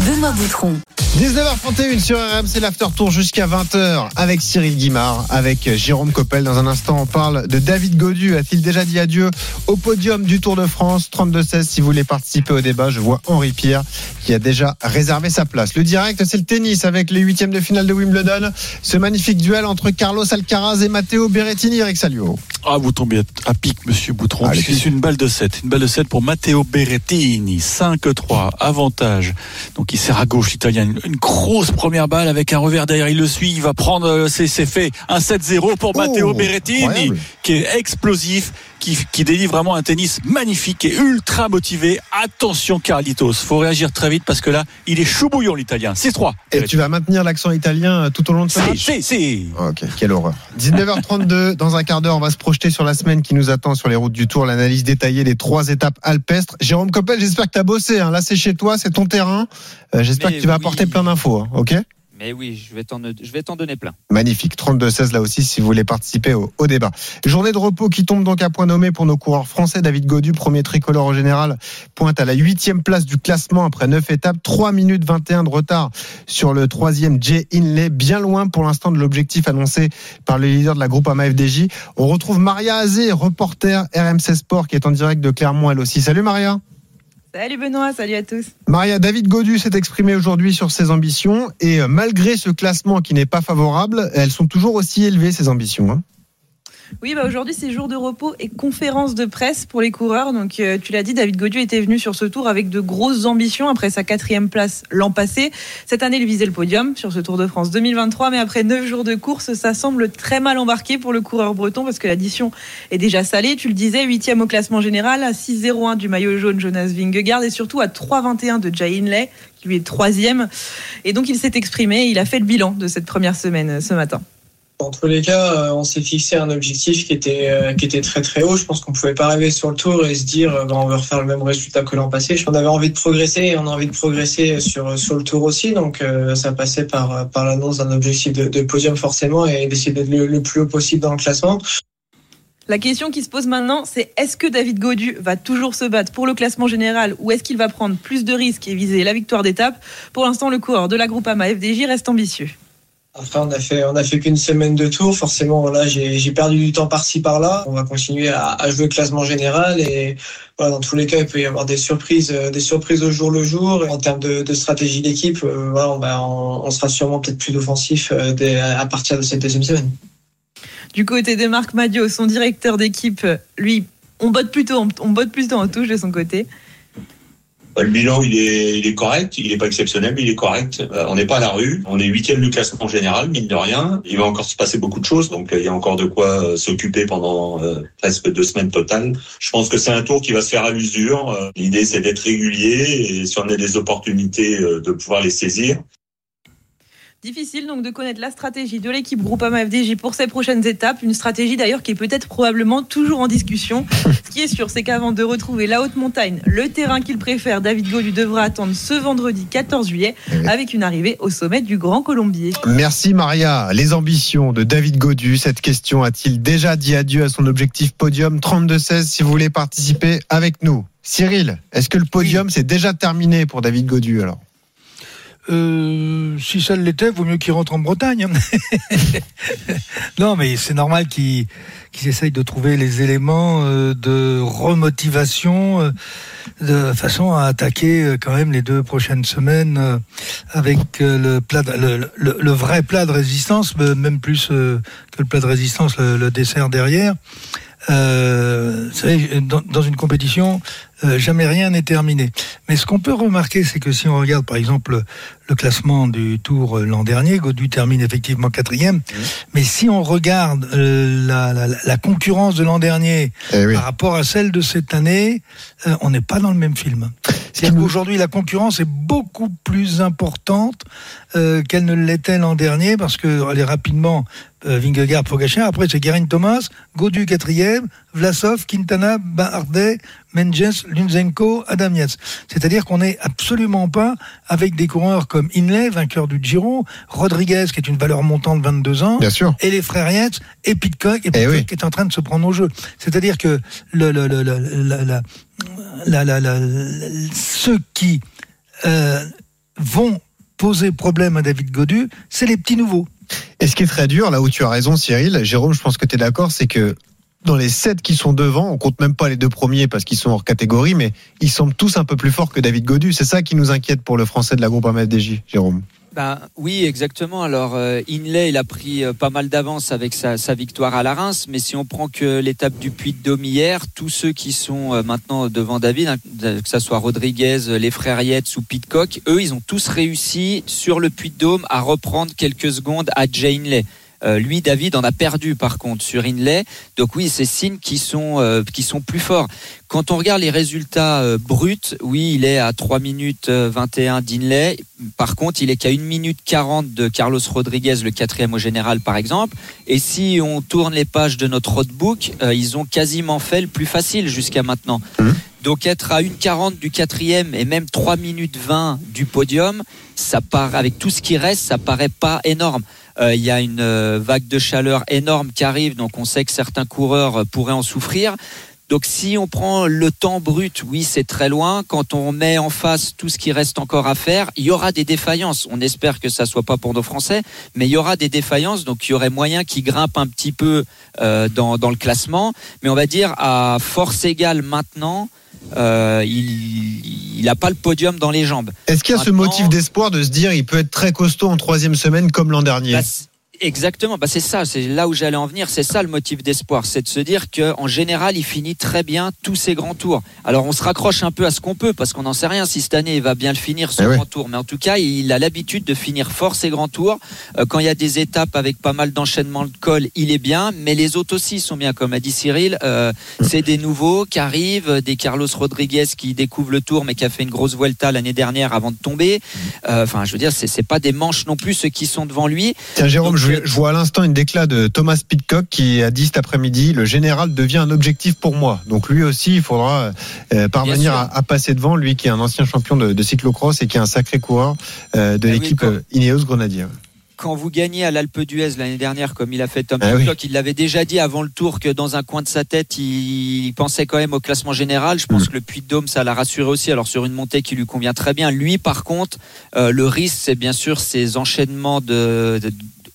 Benoît Boutron. 19h31 sur RMC l'After Tour jusqu'à 20h avec Cyril Guimard, avec Jérôme Coppel. Dans un instant, on parle de David Godu. A-t-il déjà dit adieu au podium du Tour de France? 32-16 si vous voulez participer au débat. Je vois Henri Pierre qui a déjà réservé sa place. Le direct, c'est le tennis avec les huitièmes de finale de Wimbledon. Ce magnifique duel entre Carlos Alcaraz et Matteo Berrettini. Eric Salio. Ah, vous tombez à pic, monsieur Boutron. Ah, c'est une balle de 7. Une balle de 7 pour Matteo Berrettini. 5-3. Avantage. Donc, il sert à gauche, l'italien. Une, une, grosse première balle avec un revers derrière. Il le suit. Il va prendre, c'est fait. Un 7-0 pour oh, Matteo Berrettini, incroyable. qui est explosif. Qui, qui, délivre vraiment un tennis magnifique et ultra motivé. Attention Carlitos, faut réagir très vite parce que là, il est chou bouillon l'italien. 6-3. Et tu vas maintenir l'accent italien tout au long de ce match Si, si. Ok, quelle horreur. 19h32, dans un quart d'heure, on va se projeter sur la semaine qui nous attend sur les routes du Tour, l'analyse détaillée des trois étapes alpestres. Jérôme Coppel, j'espère que tu as bossé. Hein. Là, c'est chez toi, c'est ton terrain. Euh, j'espère que tu vas oui. apporter plein d'infos. Hein. Ok Mais oui, je vais t'en je vais t'en donner plein. Magnifique. 32-16 là aussi si vous voulez participer au, au, débat. Journée de repos qui tombe donc à point nommé pour nos coureurs français. David Godu, premier tricolore au général, pointe à la huitième place du classement après 9 étapes. 3 minutes 21 de retard sur le troisième Jay Inley. Bien loin pour l'instant de l'objectif annoncé par le leader de la groupe AMA FDJ. On retrouve Maria Azé, reporter RMC Sport qui est en direct de Clermont elle aussi. Salut Maria. Salut Benoît, salut à tous. Maria, David Godu s'est exprimé aujourd'hui sur ses ambitions et euh, malgré ce classement qui n'est pas favorable, elles sont toujours aussi élevées, ces ambitions. Hein oui, bah aujourd'hui c'est jour de repos et conférence de presse pour les coureurs. Donc euh, tu l'as dit, David Godu était venu sur ce tour avec de grosses ambitions après sa quatrième place l'an passé. Cette année, il visait le podium sur ce Tour de France 2023, mais après neuf jours de course, ça semble très mal embarqué pour le coureur breton parce que l'addition est déjà salée. Tu le disais, huitième au classement général, à 6-0-1 du maillot jaune Jonas Vingegaard et surtout à 3-21 de Jay Inley qui lui est troisième. Et donc il s'est exprimé, il a fait le bilan de cette première semaine ce matin. En tous les cas, euh, on s'est fixé un objectif qui était euh, qui était très très haut. Je pense qu'on pouvait pas arriver sur le tour et se dire euh, bah, on va refaire le même résultat que l'an passé. On avait envie de progresser et on a envie de progresser sur sur le tour aussi. Donc ça passait par par l'annonce d'un objectif de, podium forcément et d'essayer d'être le, plus haut possible dans le classement. La question qui se pose maintenant, c'est est-ce que David Godu va toujours se battre pour le classement général ou est-ce qu'il va prendre plus de risques et viser la victoire d'étape? Pour l'instant, le coureur de la groupe AMA FDJ reste ambitieux. Enfin, on a fait, on qu'une semaine de tour. Forcément, j'ai perdu du temps par-ci par-là. On va continuer à, jouer le classement général et voilà, dans tous les cas, il peut y avoir des surprises, surprises au jour le jour. En termes de, stratégie d'équipe, euh, voilà, on, on, on, sera sûrement peut-être plus offensif euh, à partir de cette deuxième semaine. Du côté de Marc Madio, son directeur d'équipe, lui, on botte plutôt, on botte plutôt en touche de son côté. Le bilan, il est, il est correct. Il n'est pas exceptionnel, mais il est correct. Euh, on n'est pas à la rue. On est huitième du classement général, mine de rien. Il va encore se passer beaucoup de choses, donc euh, il y a encore de quoi euh, s'occuper pendant presque deux semaines totales. Je pense que c'est un tour qui va se faire à l'usure. L'idée, c'est d'être régulier et si on a des opportunités, de pouvoir les saisir. Difficile donc de connaître la stratégie de l'équipe Groupama FDJ pour ces prochaines étapes. Une stratégie d'ailleurs qui est peut-être probablement toujours en discussion. Ce qui est sûr, c'est qu'avant de retrouver la haute montagne, le terrain qu'il préfère, David Godu devra attendre ce vendredi 14 juillet avec une arrivée au sommet du Grand Colombier. Merci Maria. Les ambitions de David Godu. Cette question a-t-il déjà dit adieu à son objectif podium 32-16 si vous voulez participer avec nous? Cyril, est-ce que le podium c'est déjà terminé pour David Godu alors? Euh, si ça l'était, vaut mieux qu'il rentre en Bretagne. non, mais c'est normal qu'il qu essaye de trouver les éléments euh, de remotivation euh, de façon à attaquer quand même les deux prochaines semaines avec le, plat le, le, le, vrai plat de résistance, même plus que le plat de résistance, le, dessert derrière. Euh, vous savez, dans, dans, une compétition, euh, jamais rien n'est terminé. Mais ce qu'on peut remarquer, c'est que si on regarde par exemple le classement du Tour euh, l'an dernier, Godu termine effectivement quatrième. Mmh. Mais si on regarde euh, la, la, la, concurrence de l'an dernier eh oui. par rapport à celle de cette année, euh, on n'est pas dans le même film. C'est-à-dire qu'aujourd'hui, la concurrence est beaucoup plus importante qu'elle ne l'était l'an dernier, parce que est rapidement euh, Vingegaard, Pogacar. Après, c'est Guerin Thomas, Godu quatrième, Vlasov, Quintana, Bardet, Menges, Lunzenko, Adam Yates. C'est-à-dire qu'on n'est absolument pas avec des coureurs comme Inley, vainqueur du Giro, Rodriguez, qui est une valeur montante de 22 ans, Bien sûr. et les frères Yates, et Pitcock, et Pitcock Eh oui. qui est en train de se prendre au jeu. C'est-à-dire que le, le, le, le la, la, la, la, la, ceux qui euh, vont poser problème à David Godu, c'est les petits nouveaux. Et ce qui est très dur, là où tu as raison, Cyril, Jérôme, je pense que tu es d'accord, c'est que dans les sept qui sont devant, on compte même pas les deux premiers parce qu'ils sont hors catégorie, mais ils semblent tous un peu plus forts que David Godu. C'est ça qui nous inquiète pour le français de la groupe AMFDJ, Jérôme. Ben, oui, exactement. Alors, euh, Inlay, il a pris euh, pas mal d'avance avec sa, victoire à la Reims, mais si on prend que l'étape du Puy de Dôme hier, tous ceux qui sont euh, maintenant devant David, hein, que ce soit Rodriguez, les frères Yates ou Pitcock, eux, ils ont tous réussi sur le Puy de Dôme à reprendre quelques secondes à Jay Inlay. Euh, lui, David, en a perdu par contre sur Inlay. Donc oui, c'est signes qui sont euh, qui sont plus forts. Quand on regarde les résultats euh, bruts, oui, il est à 3 minutes 21 d'Inlay. Par contre, il est qu'à 1 minute 40 de Carlos Rodriguez, le quatrième au général, par exemple. Et si on tourne les pages de notre roadbook, ils ont quasiment fait le plus facile jusqu'à maintenant. Mmh. Donc être à 1,40 du quatrième et même 3 minutes 20 du podium, ça part avec tout ce qui reste, ça paraît pas énorme. Euh, Il y a une euh, vague de chaleur énorme qui arrive, donc on sait que certains coureurs euh, pourraient en souffrir. Donc si on prend le temps brut, oui, c'est très loin. Quand on met en face tout ce qui reste encore à faire, il y aura des défaillances. On espère que ça soit pas pour nos Français, mais il y aura des défaillances. Donc il y aurait moyen qu'ils grimpent un petit peu dans le classement. Mais on va dire à force égale maintenant, euh, il n'a pas le podium dans les jambes. Est-ce qu'il y a ce motif d'espoir de se dire il peut être très costaud en troisième semaine comme l'an dernier Bah, Exactement, bah c'est ça, c'est là où j'allais en venir, c'est ça le motif d'espoir, c'est de se dire que en général il finit très bien tous ses grands tours. Alors on se raccroche un peu à ce qu'on peut parce qu'on n'en sait rien si cette année il va bien le finir ce Eh grand tour, mais en tout cas il a l'habitude de finir fort ses grands tours. Euh, quand il y a des étapes avec pas mal d'enchaînements de col, il est bien, mais les autres aussi sont bien, comme a dit Cyril. euh, c'est des nouveaux qui arrivent, des Carlos Rodriguez qui découvrent le tour mais qui a fait une grosse Vuelta l'année dernière avant de tomber. Euh, Enfin, je veux dire, c'est c'est pas des manches non plus ceux qui sont devant lui. Tiens, Jérôme, Donc, je, je vois à l'instant une déclat de Thomas Pitcock qui a dit cet après-midi le général devient un objectif pour moi. Donc lui aussi, il faudra euh, parvenir à, à passer devant, lui qui est un ancien champion de, de cyclocross et qui est un sacré coureur euh, de oui, l'équipe quand- euh, Ineos Grenadier. quand vous gagnez à l'Alpe d'Huez l'année dernière, comme il a fait Tom Ah oui. Il l'avait déjà dit avant le tour que dans un coin de sa tête, il pensait quand même au classement général. Je pense Mm. que le Puy de Dôme, ça l'a rassuré aussi. Alors sur une montée qui lui convient très bien. Lui, par contre, euh, le risque, c'est bien sûr ces enchaînements de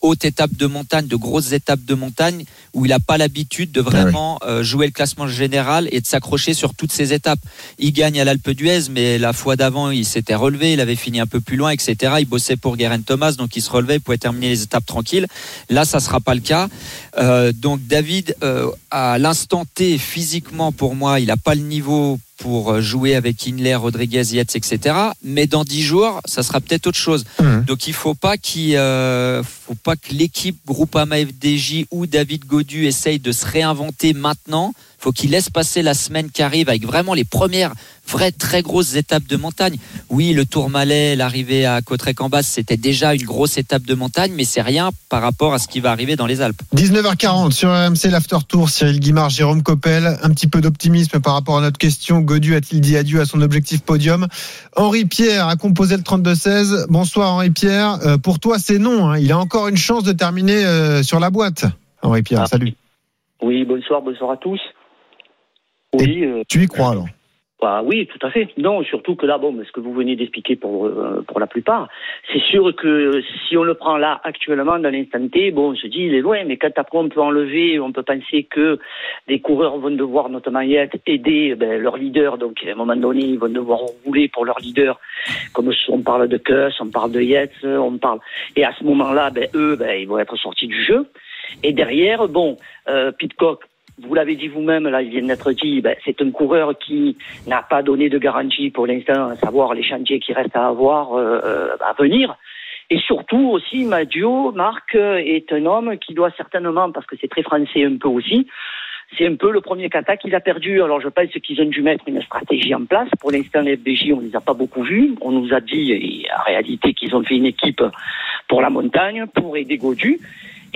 hautes étapes de montagne, de grosses étapes de montagne, où il n'a pas l'habitude de vraiment euh, jouer le classement général et de s'accrocher sur toutes ces étapes. Il gagne à l'Alpe d'Huez, mais la fois d'avant, il s'était relevé, il avait fini un peu plus loin, etc. Il bossait pour Guerin Thomas, donc il se relevait, il pouvait terminer les étapes tranquilles. Là, ça sera pas le cas. Euh, donc David, euh, à l'instant T, physiquement, pour moi, il n'a pas le niveau pour euh, jouer avec Inler, Rodriguez, Yates, etc. Mais dans dix jours, ça sera peut-être autre chose. Mhm. Donc il faut pas qu'il, euh, faut pas que l'équipe Groupama FDJ ou David Godu essaye de se réinventer maintenant. Faut qu'il laisse passer la semaine qui arrive avec vraiment les premières vraies très grosses étapes de montagne. Oui, le Tourmalet, l'arrivée à Cautrec-en-Basse, c'était déjà une grosse étape de montagne, mais c'est rien par rapport à ce qui va arriver dans les Alpes. 19h40 sur RMC l'After Tour, Cyril Guimard, Jérôme Coppel, un petit peu d'optimisme par rapport à notre question. Godu a-t-il dit adieu à son objectif podium? Henri Pierre a composé le 32-16. Bonsoir Henri Pierre. Euh, pour toi, c'est non. hein. Il a encore une chance de terminer euh, sur la boîte. Henri Pierre, Ah. salut. Oui, bonsoir, bonsoir à tous. Oui, euh, Tu y crois alors? Bah oui, tout à fait. Non, surtout que là, bon, ce que vous venez d'expliquer pour euh, pour la plupart, c'est sûr que si on le prend là actuellement dans l'instant T, bon, on se dit il est loin, mais quand après on peut enlever, on peut penser que des coureurs vont devoir notamment y être aider ben, leur leader, donc à un moment donné ils vont devoir rouler pour leur leader, comme on parle de Kuss, on parle de Yates, on parle, et à ce moment-là, ben eux, ben ils vont être sortis du jeu. Et derrière, bon, euh, Pitcock, vous l'avez dit vous-même, là, il vient d'être dit, ben, c'est un coureur qui n'a pas donné de garantie pour l'instant, à savoir les chantiers qui restent à avoir euh, euh, à venir. Et surtout aussi, Madio, Marc, euh, est un homme qui doit certainement, parce que c'est très français un peu aussi, c'est un peu le premier kata qu'il a perdu. Alors je pense qu'ils ont dû mettre une stratégie en place. Pour l'instant, les FDJ, on ne les a pas beaucoup vus. On nous a dit, en réalité, qu'ils ont fait une équipe pour la montagne, pour aider Godu.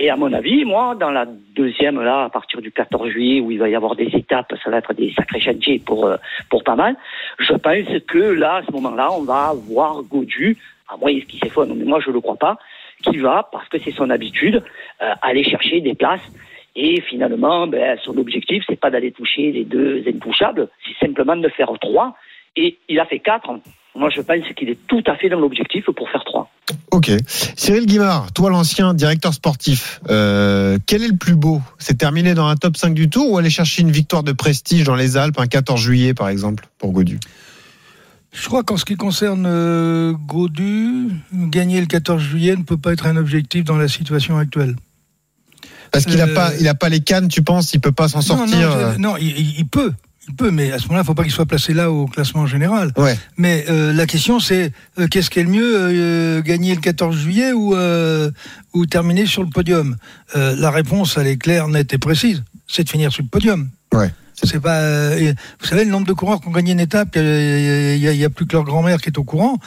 Et à mon avis, moi, dans la deuxième, là, à partir du 14 juillet, où il va y avoir des étapes, ça va être des sacrés chantiers pour, euh, pour pas mal. Je pense que là, à ce moment-là, on va voir Godu, à moins qu'il s'effondre, mais moi, je le crois pas, qui va, parce que c'est son habitude, euh, aller chercher des places. Et finalement, ben, son objectif, c'est pas d'aller toucher les deux intouchables, c'est simplement de faire trois. Et il a fait quatre. Moi, je pense qu'il est tout à fait dans l'objectif pour faire trois. Ok. Cyril Guimard, toi l'ancien directeur sportif, euh, quel est le plus beau? C'est terminer dans un top 5 du tour ou aller chercher une victoire de prestige dans les Alpes un 14 juillet par exemple pour Godu? Je crois qu'en ce qui concerne euh, Godu, gagner le 14 juillet ne peut pas être un objectif dans la situation actuelle. Parce qu'il n'a Euh, pas, il a pas les cannes, tu penses, il peut pas s'en sortir. Non, je- non, il, il- il peut. Il peut, mais à ce moment-là, il ne faut pas qu'il soit placé là au classement général. Ouais. Mais euh, la question, c'est euh, qu'est-ce qui est le mieux, euh, gagner le 14 juillet ou, ou terminer sur le podium? La réponse, elle est claire, nette et précise. C'est de finir sur le podium. Ouais. C'est pas. euh, vous savez le nombre de coureurs qui ont gagné une étape, il y, a- il y a plus que leur grand-mère qui est au courant.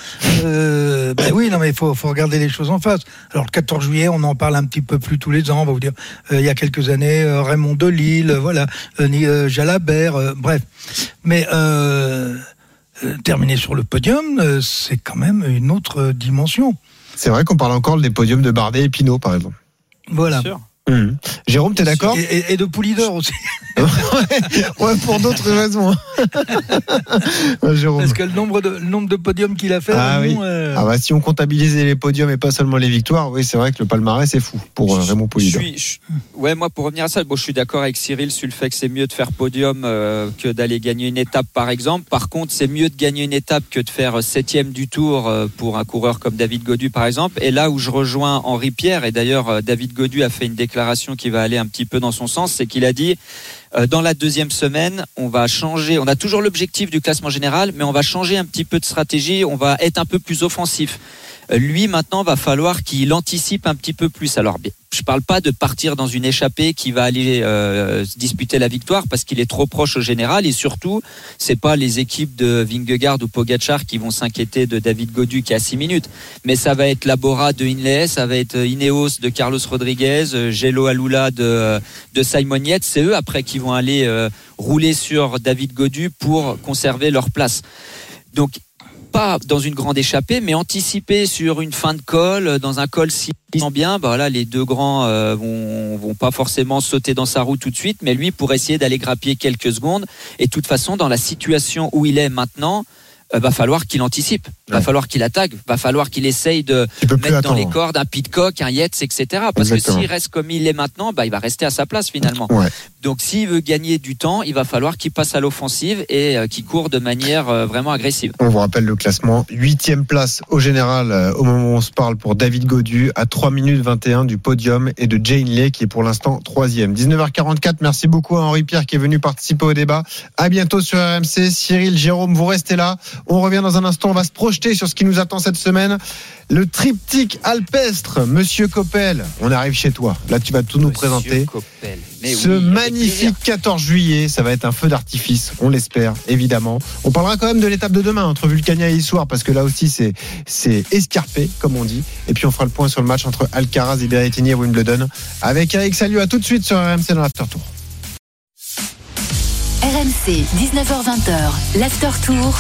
Euh, ben oui, non mais il faut, faut regarder les choses en face. Alors le 14 juillet, on en parle un petit peu plus tous les ans. On va vous dire, euh, il y a quelques années, Raymond Delille, voilà, ni- Jalabert, euh, bref. Mais terminer sur le podium, c'est quand même une autre dimension. C'est vrai qu'on parle encore des podiums de Bardet et Pinot, par exemple. Voilà. Mhm. Jérôme, t'es d'accord Et, de Poulidor aussi. Ouais, pour d'autres raisons. Jérôme. Parce que le nombre de, le nombre de podiums qu'il a fait, Ah oui. euh, Ah bah, si on comptabilisait les podiums et pas seulement les victoires, oui, c'est vrai que le palmarès c'est fou pour euh, Raymond Je Poulidor. suis, je- ouais, moi pour revenir à ça, bon, je suis d'accord avec Cyril sur le fait que c'est mieux de faire podium euh, que d'aller gagner une étape, par exemple. Par contre, c'est mieux de gagner une étape que de faire septième du Tour euh, pour un coureur comme David Godu, par exemple. Et là où je rejoins Henri Pierre, et d'ailleurs euh, David Godu a fait une déclaration qui va aller un petit peu dans son sens, c'est qu'il a dit euh, dans la deuxième semaine, on va changer. On a toujours l'objectif du classement général, mais on va changer un petit peu de stratégie. On va être un peu plus offensif. Euh, Lui, maintenant, va falloir qu'il anticipe un petit peu plus. Alors, je parle pas de partir dans une échappée qui va aller euh, disputer la victoire parce qu'il est trop proche au général et surtout, c'est pas les équipes de Vingegaard ou Pogacar qui vont s'inquiéter de David Godu qui à 6 minutes, mais ça va être Labora de Inlay, ça va être Ineos de Carlos Rodriguez, euh, Gelo Alula de, de Simon Yates. C'est eux après qui vont aller euh, rouler sur David Godu pour conserver leur place. Donc pas dans une grande échappée, mais anticiper sur une fin de col, euh, dans un col si bien, bah là, les deux grands euh, vont, vont pas forcément sauter dans sa roue tout de suite, mais lui pour essayer d'aller grappiller quelques secondes. Et de toute façon, dans la situation où il est maintenant, va falloir qu'il anticipe, va falloir qu'il attaque, va falloir qu'il essaye de mettre dans les cordes un Pitcock, un Yates, etc. Parce Exactement. que s'il reste comme il est maintenant, bah, il va rester à sa place finalement. Ouais. Donc s'il veut gagner du temps, il va falloir qu'il passe à l'offensive et euh, qu'il court de manière euh, vraiment agressive. On vous rappelle le classement. Huitième place au général euh, au moment où on se parle pour David Godu à 3 minutes 21 du podium et de Jane Lay qui est pour l'instant troisième. 19h44. Merci beaucoup à Henri Pierre qui est venu participer au débat. À bientôt sur RMC. Cyril, Jérôme, vous restez là. On revient dans un instant. On va se projeter sur ce qui nous attend cette semaine. Le triptyque alpestre. Monsieur Coppel, on arrive chez toi. Là, tu vas tout nous présenter. Mais Ce oui, magnifique 14 juillet, ça va être un feu d'artifice, on l'espère, évidemment. On parlera quand même de l'étape de demain entre Vulcania et Issoire, parce que là aussi c'est c'est escarpé, comme on dit. Et puis on fera le point sur le match entre Alcaraz et Berrettini à Wimbledon. Avec Eric Salut, à tout de suite sur RMC dans l'After Tour. RMC, 19h20h, l'after tour.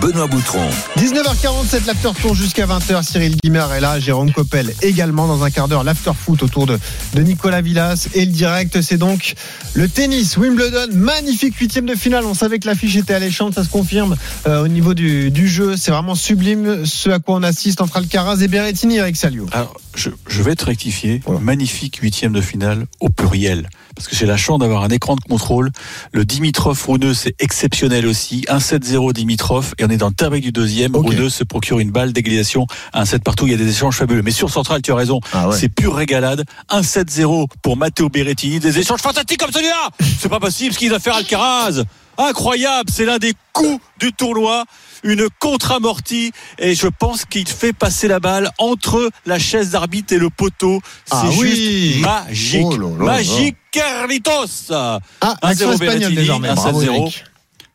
Benoît Boutron. 19h47, l'After Tour jusqu'à 20h. Cyril Guimard est là, Jérôme Coppel également dans un quart d'heure. L'After Foot autour de, de Nicolas Villas. Et le direct, c'est donc le tennis. Wimbledon, magnifique huitième de finale. On savait que l'affiche était alléchante, ça se confirme euh, au niveau du, du jeu. C'est vraiment sublime ce à quoi on assiste entre Alcaraz et Berrettini, Eric Salio. Alors, je, je vais te rectifier. Magnifique huitième de finale au pluriel. Parce que j'ai la chance d'avoir un écran de contrôle. Le Dimitrov Rouneux, c'est exceptionnel aussi. 1-7-0 Dimitrov. Et on est dans le terme du deuxième. Rouneux se procure une balle d'égalisation à un 7 partout. Il y a des échanges fabuleux. Mais sur Central, tu as raison. C'est pure régalade. 1-7-0 pour Matteo Berrettini. Des échanges fantastiques comme celui-là. C'est pas possible ce qu'il a fait Alcaraz. Incroyable. C'est l'un des coups du tournoi. Une contre-amortie. Et je pense qu'il fait passer la balle entre la chaise d'arbitre et le poteau. C'est Ah juste oui. magique. Oh là magique Carlitos. Ah, 1-0 accent espagnol Berrettini, désormais. Bravo, 1-7-0. Eric.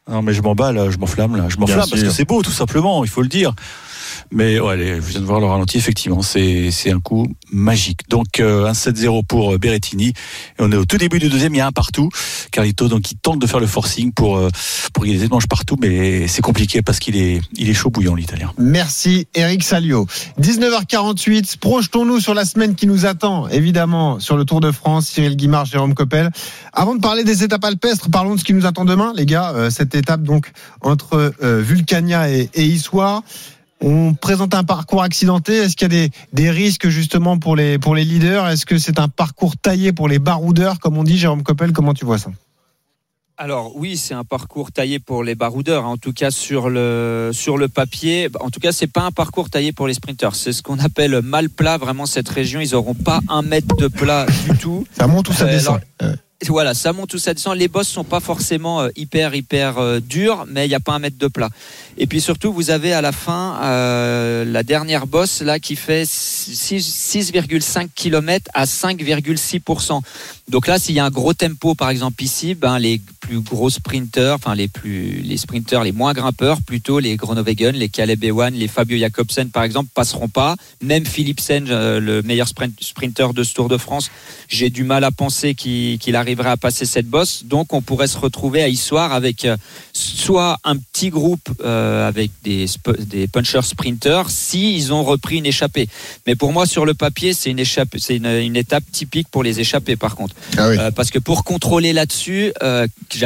Non, mais je m'emballe, je m'enflamme là. Je m'enflamme parce que c'est beau, tout simplement, il faut le dire. Mais ouais, je viens de voir le ralenti, effectivement, c'est un coup magique. Donc euh, un 7-0 pour euh, Berrettini. Et on est au tout début du deuxième, il y a un partout. Carlito, donc il tente de faire le forcing pour euh, pour égaliser de manche partout, mais c'est compliqué parce qu'il est il est chaud bouillant l'Italien. Merci Eric Salio. 19h48, projetons-nous sur la semaine qui nous attend, évidemment, sur le Tour de France, Cyril Guimard, Jérôme Coppel. Avant de parler des étapes alpestres, parlons de ce qui nous attend demain, les gars. Euh, cette étape donc entre euh, Vulcania et, et Issoire. On présente un parcours accidenté. Est-ce qu'il y a des, des risques justement pour les, pour les leaders? Est-ce que c'est un parcours taillé pour les baroudeurs, comme on dit, Jérôme Coppel? Comment tu vois ça? Alors oui, c'est un parcours taillé pour les baroudeurs, hein. en tout cas sur le sur le papier. En tout cas, c'est pas un parcours taillé pour les sprinteurs. C'est ce qu'on appelle mal plat. Vraiment, cette région, ils auront pas un mètre de plat du tout. Ça monte ou ça Euh, descend? alors, voilà, ça monte ou ça descend. Les bosses sont pas forcément euh, hyper hyper euh, dures, mais il n'y a pas un mètre de plat. Et puis surtout, vous avez à la fin euh, la dernière bosse là qui fait 6,5 km à 5,6%. Donc là, s'il y a un gros tempo, par exemple ici, ben les plus gros sprinteurs, enfin les plus les sprinteurs les moins grimpeurs, plutôt les Groenewegen, les Caleb Ewan, les Fabio Jacobsen par exemple, passeront pas. Même Philipsen, euh, le meilleur sprint, sprinter de ce Tour de France, j'ai du mal à penser qu'il qu'il arriverait à passer cette bosse. Donc on pourrait se retrouver à Issoire avec euh, soit un petit groupe euh, avec des, des punchers sprinters, si ils ont repris une échappée. Mais pour moi, sur le papier, c'est une échappée, c'est une, une étape typique pour les échappées. Par contre, Ah oui. Euh, parce que pour contrôler là-dessus, euh,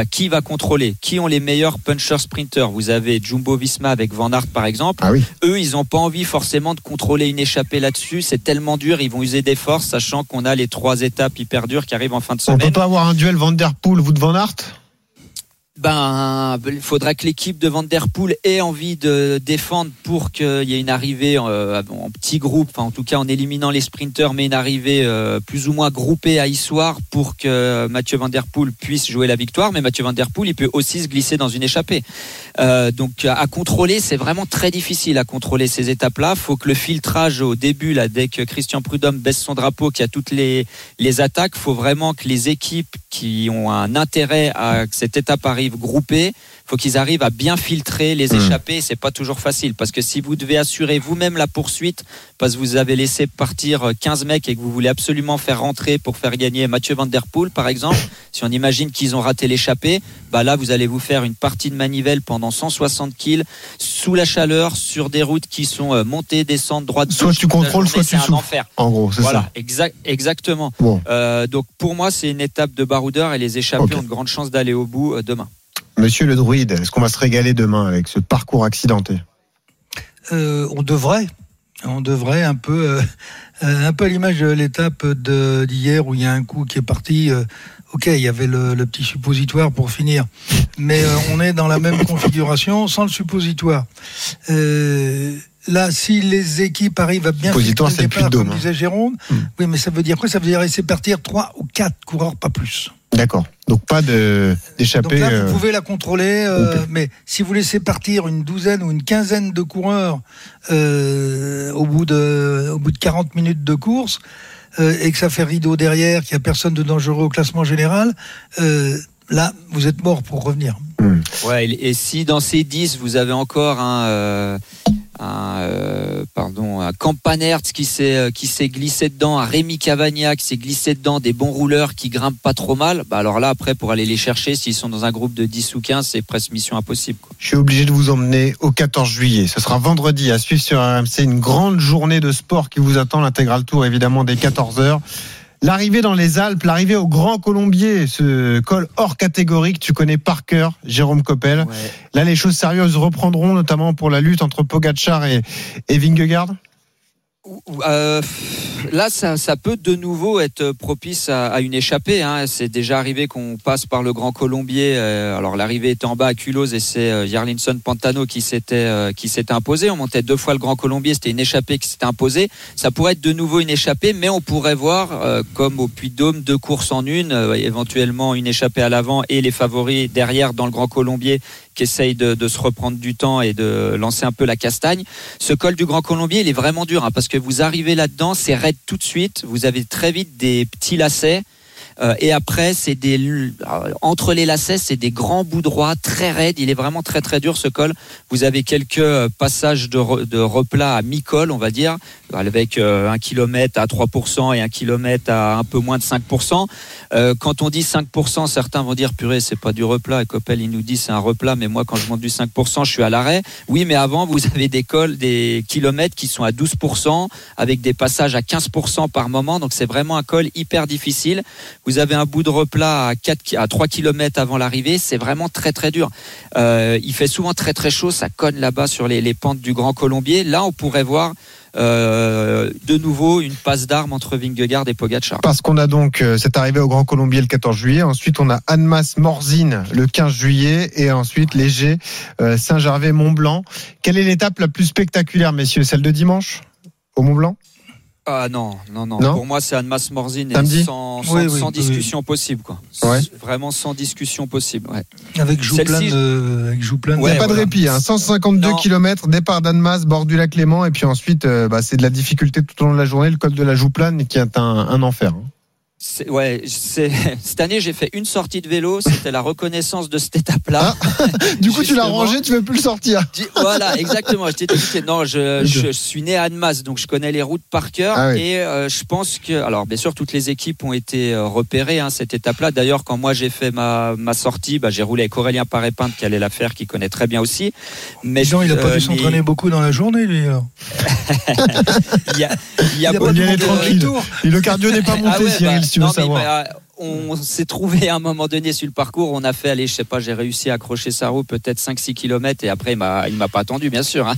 qui va contrôler? Qui ont les meilleurs punchers sprinters? Vous avez Jumbo Visma avec Van Aert par exemple. Ah oui. Eux, ils n'ont pas envie forcément de contrôler une échappée là-dessus. C'est tellement dur, ils vont user des forces, sachant qu'on a les trois étapes hyper dures qui arrivent en fin de On semaine. peut pas un duel Van Der Poel, de Van Aert? Ben, il faudra que l'équipe de Van Der Poel ait envie de défendre pour qu'il y ait une arrivée euh, en petit groupe, enfin en tout cas en éliminant les sprinters, mais une arrivée euh, plus ou moins groupée à Issoire pour que Mathieu Van Der Poel puisse jouer la victoire. Mais Mathieu Van Der Poel, il peut aussi se glisser dans une échappée. Euh, donc à contrôler, c'est vraiment très difficile à contrôler ces étapes-là. faut que le filtrage au début, là, dès que Christian Prudhomme baisse son drapeau, qu'il y a toutes les, les attaques, faut vraiment que les équipes qui ont un intérêt à cette étape arrive groupée, faut qu'ils arrivent à bien filtrer les Mmh. échappées. C'est pas toujours facile parce que si vous devez assurer vous-même la poursuite parce que vous avez laissé partir 15 mecs et que vous voulez absolument faire rentrer pour faire gagner Mathieu Van Der Poel, par exemple, si on imagine qu'ils ont raté l'échappée, bah là vous allez vous faire une partie de manivelle pendant 160 kills sous la chaleur sur des routes qui sont euh, montées, descentes, droite. Soit gauche tu contrôles, journée, soit tu c'est un souffles. enfer. En gros, c'est Voilà, ça. exact, exactement. Bon. Euh, donc pour moi, c'est une étape de baroudeur et les échappées Ok. ont de grandes chances d'aller au bout euh, demain. Monsieur le druide, est-ce qu'on va se régaler demain avec ce parcours accidenté Euh, on devrait, on devrait un peu, euh, euh, un peu à l'image de l'étape d'hier où il y a un coup qui est parti. euh, ok, il y avait le, le petit suppositoire pour finir, mais on est dans la même configuration sans le suppositoire. Là, si les équipes arrivent à bien c'est le départ, comme hein. disait Jérôme, oui, mais ça veut dire quoi? Ça veut dire laisser partir trois ou quatre coureurs, pas plus. D'accord. Donc pas Donc d'échapper. là, euh, vous pouvez la contrôler, euh, mais si vous laissez partir une douzaine ou une quinzaine de coureurs euh, au, bout de, au bout de 40 minutes de course, euh, et que ça fait rideau derrière, qu'il n'y a personne de dangereux au classement général, euh, là, vous êtes mort pour revenir. Ouais, et si dans ces 10, vous avez encore un, euh, un, euh, pardon, un Campanert qui s'est euh, qui s'est glissé dedans, un Rémi Cavagna qui s'est glissé dedans, des bons rouleurs qui grimpent pas trop mal, bah alors là après pour aller les chercher, s'ils sont dans un groupe de 10 ou 15, c'est presque mission impossible. quoi. Je suis obligé de vous emmener au 14 juillet. Ce sera vendredi à suivre sur RMC une grande journée de sport qui vous attend. L'intégral tour évidemment dès 14 h L'arrivée dans les Alpes, l'arrivée au Grand Colombier, ce col hors catégorie que tu connais par cœur, Jérôme Coppel. Là, les choses sérieuses reprendront, notamment pour la lutte entre Pogacar et, et Vingegaard? Euh, là, ça, ça peut de nouveau être propice à, à une échappée. hein. C'est déjà arrivé qu'on passe par le Grand Colombier. euh, alors l'arrivée était en bas à Culose et c'est euh, Pantano qui s'était euh, qui s'était imposé. On montait deux fois le Grand Colombier, c'était une échappée qui s'était imposée. Ça pourrait être de nouveau une échappée, mais on pourrait voir euh, comme au Puy-de-Dôme deux courses en une, éventuellement une échappée à l'avant et les favoris derrière dans le Grand Colombier qui essayent de, de se reprendre du temps et de lancer un peu la castagne. Ce col du Grand Colombier, il est vraiment dur hein, parce que vous arrivez là-dedans, c'est raide tout de suite. Vous avez très vite des petits lacets. Euh, et après, c'est des euh, entre les lacets, c'est des grands bouts droits très raides. Il est vraiment très très dur ce col. Vous avez quelques euh, passages de, re- replat à mi-col, on va dire, avec un kilomètre à 3% et un kilomètre à un peu moins de 5%. Euh, quand on dit 5%, certains vont dire purée, c'est pas du replat. Et Coppel, il nous dit c'est un replat, mais moi quand je monte du 5%, je suis à l'arrêt. Oui, mais avant, vous avez des cols, des kilomètres qui sont à 12%, avec des passages à 15% par moment. Donc c'est vraiment un col hyper difficile. Vous avez un bout de replat à 4, ki- à 3 km avant l'arrivée. C'est vraiment très très dur. Euh, il fait souvent très très chaud. Ça conne là-bas sur les, les pentes du Grand Colombier. Là, on pourrait voir euh, de nouveau une passe d'armes entre Vingegaard et Pogacar. Parce qu'on a donc euh, cette arrivée au Grand Colombier le 14 juillet. Ensuite, on a Annemasse Morzine le 15 juillet. Et ensuite, Léger, euh, Saint-Gervais, Mont-Blanc. Quelle est l'étape la plus spectaculaire, messieurs? Celle de dimanche? Au Mont-Blanc? Ah non, non, non. Non Pour moi, c'est Annemasse Morzine sans, sans, Oui, oui, sans oui. discussion possible, quoi. Ouais. Vraiment sans discussion possible. Ouais. Avec Jouplan, Celle-ci, euh. Il n'y Ouais, a pas de répit, hein. 152 Non. km, départ d'Annemasse, bord du lac Léman, et puis ensuite, euh, bah, c'est de la difficulté tout au long de la journée, le col de la Jouplane qui est un, un enfer. hein. Ouais, cette année j'ai fait une sortie de vélo, c'était la reconnaissance de cette étape-là. Du coup, tu l'as rangé, tu veux plus le sortir. Voilà, exactement. Je t'ai non, je, je suis né à Annemasse, donc je connais les routes par cœur. Ah oui. Et euh, je pense que, alors bien sûr, toutes les équipes ont été euh, repérées hein, cette étape-là. D'ailleurs, quand moi j'ai fait ma, ma sortie, bah, j'ai roulé avec Aurélien Paré-Pinte qui allait la faire, qui connaît très bien aussi. Mais Jean, il a pas euh, dû s'entraîner beaucoup dans la journée, lui. alors. Il y a, il y a Il a beaucoup pas dû Il est tranquille. Et le cardio n'est pas monté, Ah ouais, Cyril, bah, tu veux non, mais, savoir. bah, on s'est trouvé à un moment donné sur le parcours, on a fait, allez, je sais pas, j'ai réussi à accrocher sa roue peut-être 5-6 km et après il m'a, il m'a pas attendu, bien sûr. hein.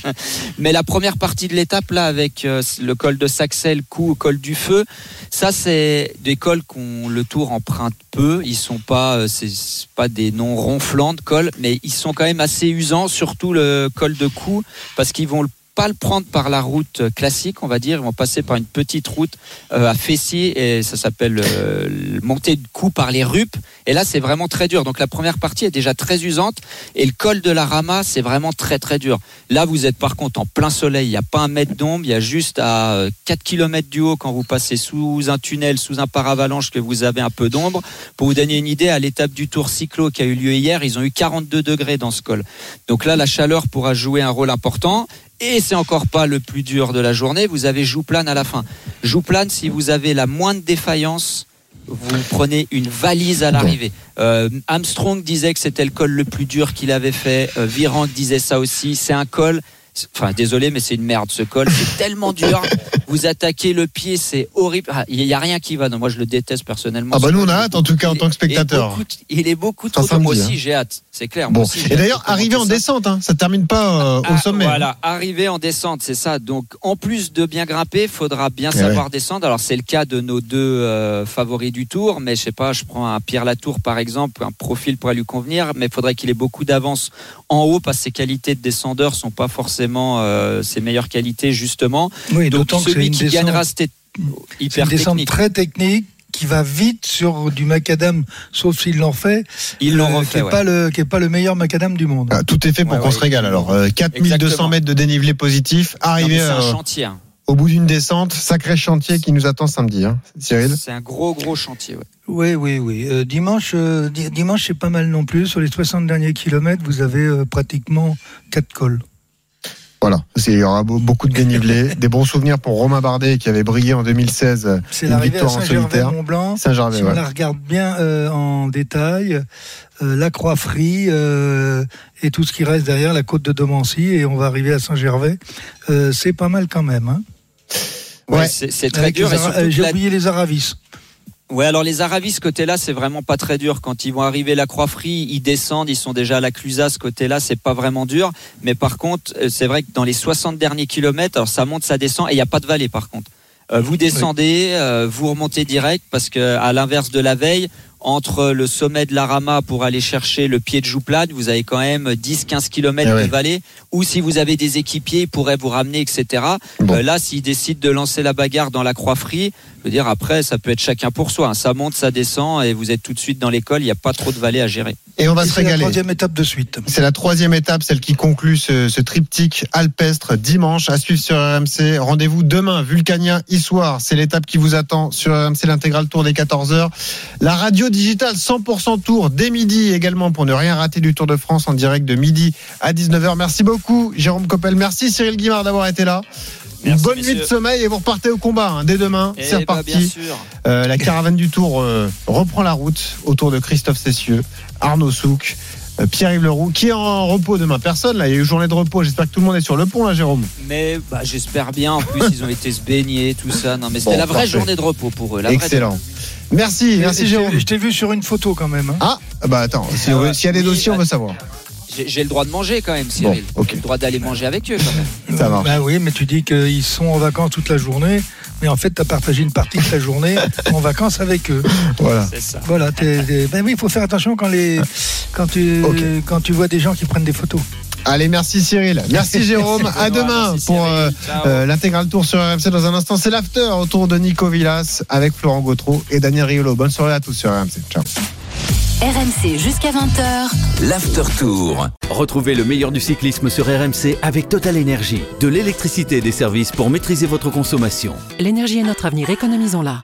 Mais la première partie de l'étape, là, avec euh, le col de Saxel, coup, col du feu, ça, c'est des cols qu'on le tour emprunte peu. Ils sont pas, euh, c'est pas des noms ronflants de cols, mais ils sont quand même assez usants, surtout le col de cou, parce qu'ils vont le pas le prendre par la route classique, on va dire. Ils vont passer par une petite route euh, à Fessy et ça s'appelle euh, montée de coup par les rupes. Et là, c'est vraiment très dur. Donc la première partie est déjà très usante et le col de la Rama, c'est vraiment très très dur. Là, vous êtes par contre en plein soleil. Il n'y a pas un mètre d'ombre. Il y a juste à euh, 4 km du haut quand vous passez sous un tunnel, sous un paravalanche que vous avez un peu d'ombre. Pour vous donner une idée, à l'étape du Tour Cyclo qui a eu lieu hier, ils ont eu 42 degrés dans ce col. Donc là, la chaleur pourra jouer un rôle important. Et c'est encore pas le plus dur de la journée. Vous avez Jouplane à la fin. Jouplane, si vous avez la moindre défaillance, vous prenez une valise à l'arrivée. Euh, Armstrong disait que c'était le col le plus dur qu'il avait fait. Euh, disait ça aussi. C'est un col. Enfin, désolé, mais c'est une merde ce col. C'est tellement dur. Vous attaquez le pied, c'est horrible. Ah, Il n'y a rien qui va. Non, moi, je le déteste personnellement. Ah bah nous on a hâte en tout cas en tant que spectateur. beaucoup- Il est beaucoup trop. dur. Moi aussi, hein. j'ai hâte. C'est clair. Bon. Moi aussi, j'ai Et d'ailleurs, arrivé en ça. descente, hein, ça termine pas euh, au Ah, sommet. hein. Voilà, arriver en descente, c'est ça. Donc, en plus de bien grimper, faudra bien savoir descendre. Alors, c'est le cas de nos deux euh, favoris du Tour, mais je sais pas, je prends un Pierre Latour par exemple, un profil pourrait lui convenir, mais il faudrait qu'il ait beaucoup d'avance en haut parce que ses qualités de descendeur sont pas forcément euh, ses meilleures qualités justement. Oui, Donc, d'autant que c'est celui une qui descente- gagnera, C'est hyper une descente technique. très technique qui va vite sur du macadam, sauf s'ils l'ont fait. Ils l'ont euh, refait, Qui n'est ouais. pas, le- qui est pas le meilleur macadam du monde. Ah, tout est fait pour Ouais, qu'on ouais. se régale. Alors, euh, 4200 Exactement. mètres de dénivelé positif, arrivé C'est un euh, chantier. hein. au bout d'une descente, sacré chantier qui nous attend samedi. Hein. Cyril C'est un gros, gros chantier. ouais. Oui, oui, oui. Euh, dimanche, euh, di- dimanche c'est pas mal non plus. Sur les 60 derniers kilomètres, vous avez euh, pratiquement 4 cols. Voilà, il y aura beau- beaucoup de dénivelé. des bons souvenirs pour Romain Bardet qui avait brillé en 2016. euh, C'est une l'arrivée à victoire en solitaire. Saint-Gervais-Mont-Blanc. Saint-Gervais, si on ouais. la regarde bien euh, en détail, euh, la Croix-Frie euh, et tout ce qui reste derrière, la côte de Domancy, et on va arriver à Saint-Gervais. Euh, c'est pas mal quand même. Hein Ouais, c'est c'est très Avec dur. J'ai oublié les Aravis. Ouais, alors les Aravis, ce côté-là, c'est vraiment pas très dur. Quand ils vont arriver la Croix-Frie, ils descendent, ils sont déjà à la Clusaz, ce côté-là, c'est pas vraiment dur. Mais par contre, euh, c'est vrai que dans les 60 derniers kilomètres, alors ça monte, ça descend, et il n'y a pas de vallée par contre. Euh, vous descendez, euh, vous remontez direct, parce que à l'inverse de la veille, entre le sommet de la Rama pour aller chercher le pied de Jouplade, vous avez quand même 10-15 km Eh de vallée, ou si vous avez des équipiers, ils pourraient vous ramener, etc. Bon. Euh, là, s'ils décident de lancer la bagarre dans la Croix-Frie, je veux dire, après, ça peut être chacun pour soi. hein. Ça monte, ça descend, et vous êtes tout de suite dans l'école, il n'y a pas trop de vallée à gérer. Et on va Et se c'est la régaler. troisième étape de suite. C'est la troisième étape, celle qui conclut ce, ce triptyque alpestre dimanche à suivre sur RMC. Rendez-vous demain, Vulcania, Issoire. C'est l'étape qui vous attend sur RMC, l'intégrale tour des 14h. La radio digitale 100% tour dès midi également pour ne rien rater du Tour de France en direct de midi à 19h. Merci beaucoup, Jérôme Coppel. Merci, Cyril Guimard, d'avoir été là. Une Merci, bonne nuit de sommeil et vous repartez au combat hein, dès demain. Eh C'est ben, reparti. bien sûr. Euh, la caravane du Tour euh, reprend la route autour de Christophe Cessieux, Arnaud Souk, euh, Pierre-Yves Leroux, qui est en repos demain. Personne, là, il y a eu journée de repos. J'espère que tout le monde est sur le pont, là, Jérôme. Mais bah, j'espère bien. En plus, ils ont été se baigner, tout ça. Non, mais c'était Bon, la vraie parfait. journée de repos pour eux. La vraie Excellent. Merci, merci Jérôme. t'ai- Je t'ai vu sur une photo quand même. hein. Ah, bah attends, si Ah ouais. s'il y a des Oui, dossiers, on bah- veut savoir. J'ai le droit de manger quand même, Cyril. Bon. J'ai le droit d'aller manger avec eux quand même. Ça marche. Bah oui, mais tu dis qu'ils sont en vacances toute la journée, mais en fait, tu as partagé une partie de ta journée en vacances avec eux. Voilà. C'est ça. Voilà, t'es- ben oui, il faut faire attention quand, les, quand, tu, quand tu vois des gens qui prennent des photos. Allez, merci Cyril. Merci Jérôme. À demain merci pour euh, euh, l'intégral tour sur RMC. Dans un instant, c'est l'after autour de Nico Villas avec Florent Gautreau et Daniel Riolo. Bonne soirée à tous sur RMC. Ciao. RMC jusqu'à 20h. L'After Tour. Retrouvez le meilleur du cyclisme sur RMC avec Total Énergie. De l'électricité et des services pour maîtriser votre consommation. L'énergie est notre avenir, économisons-la.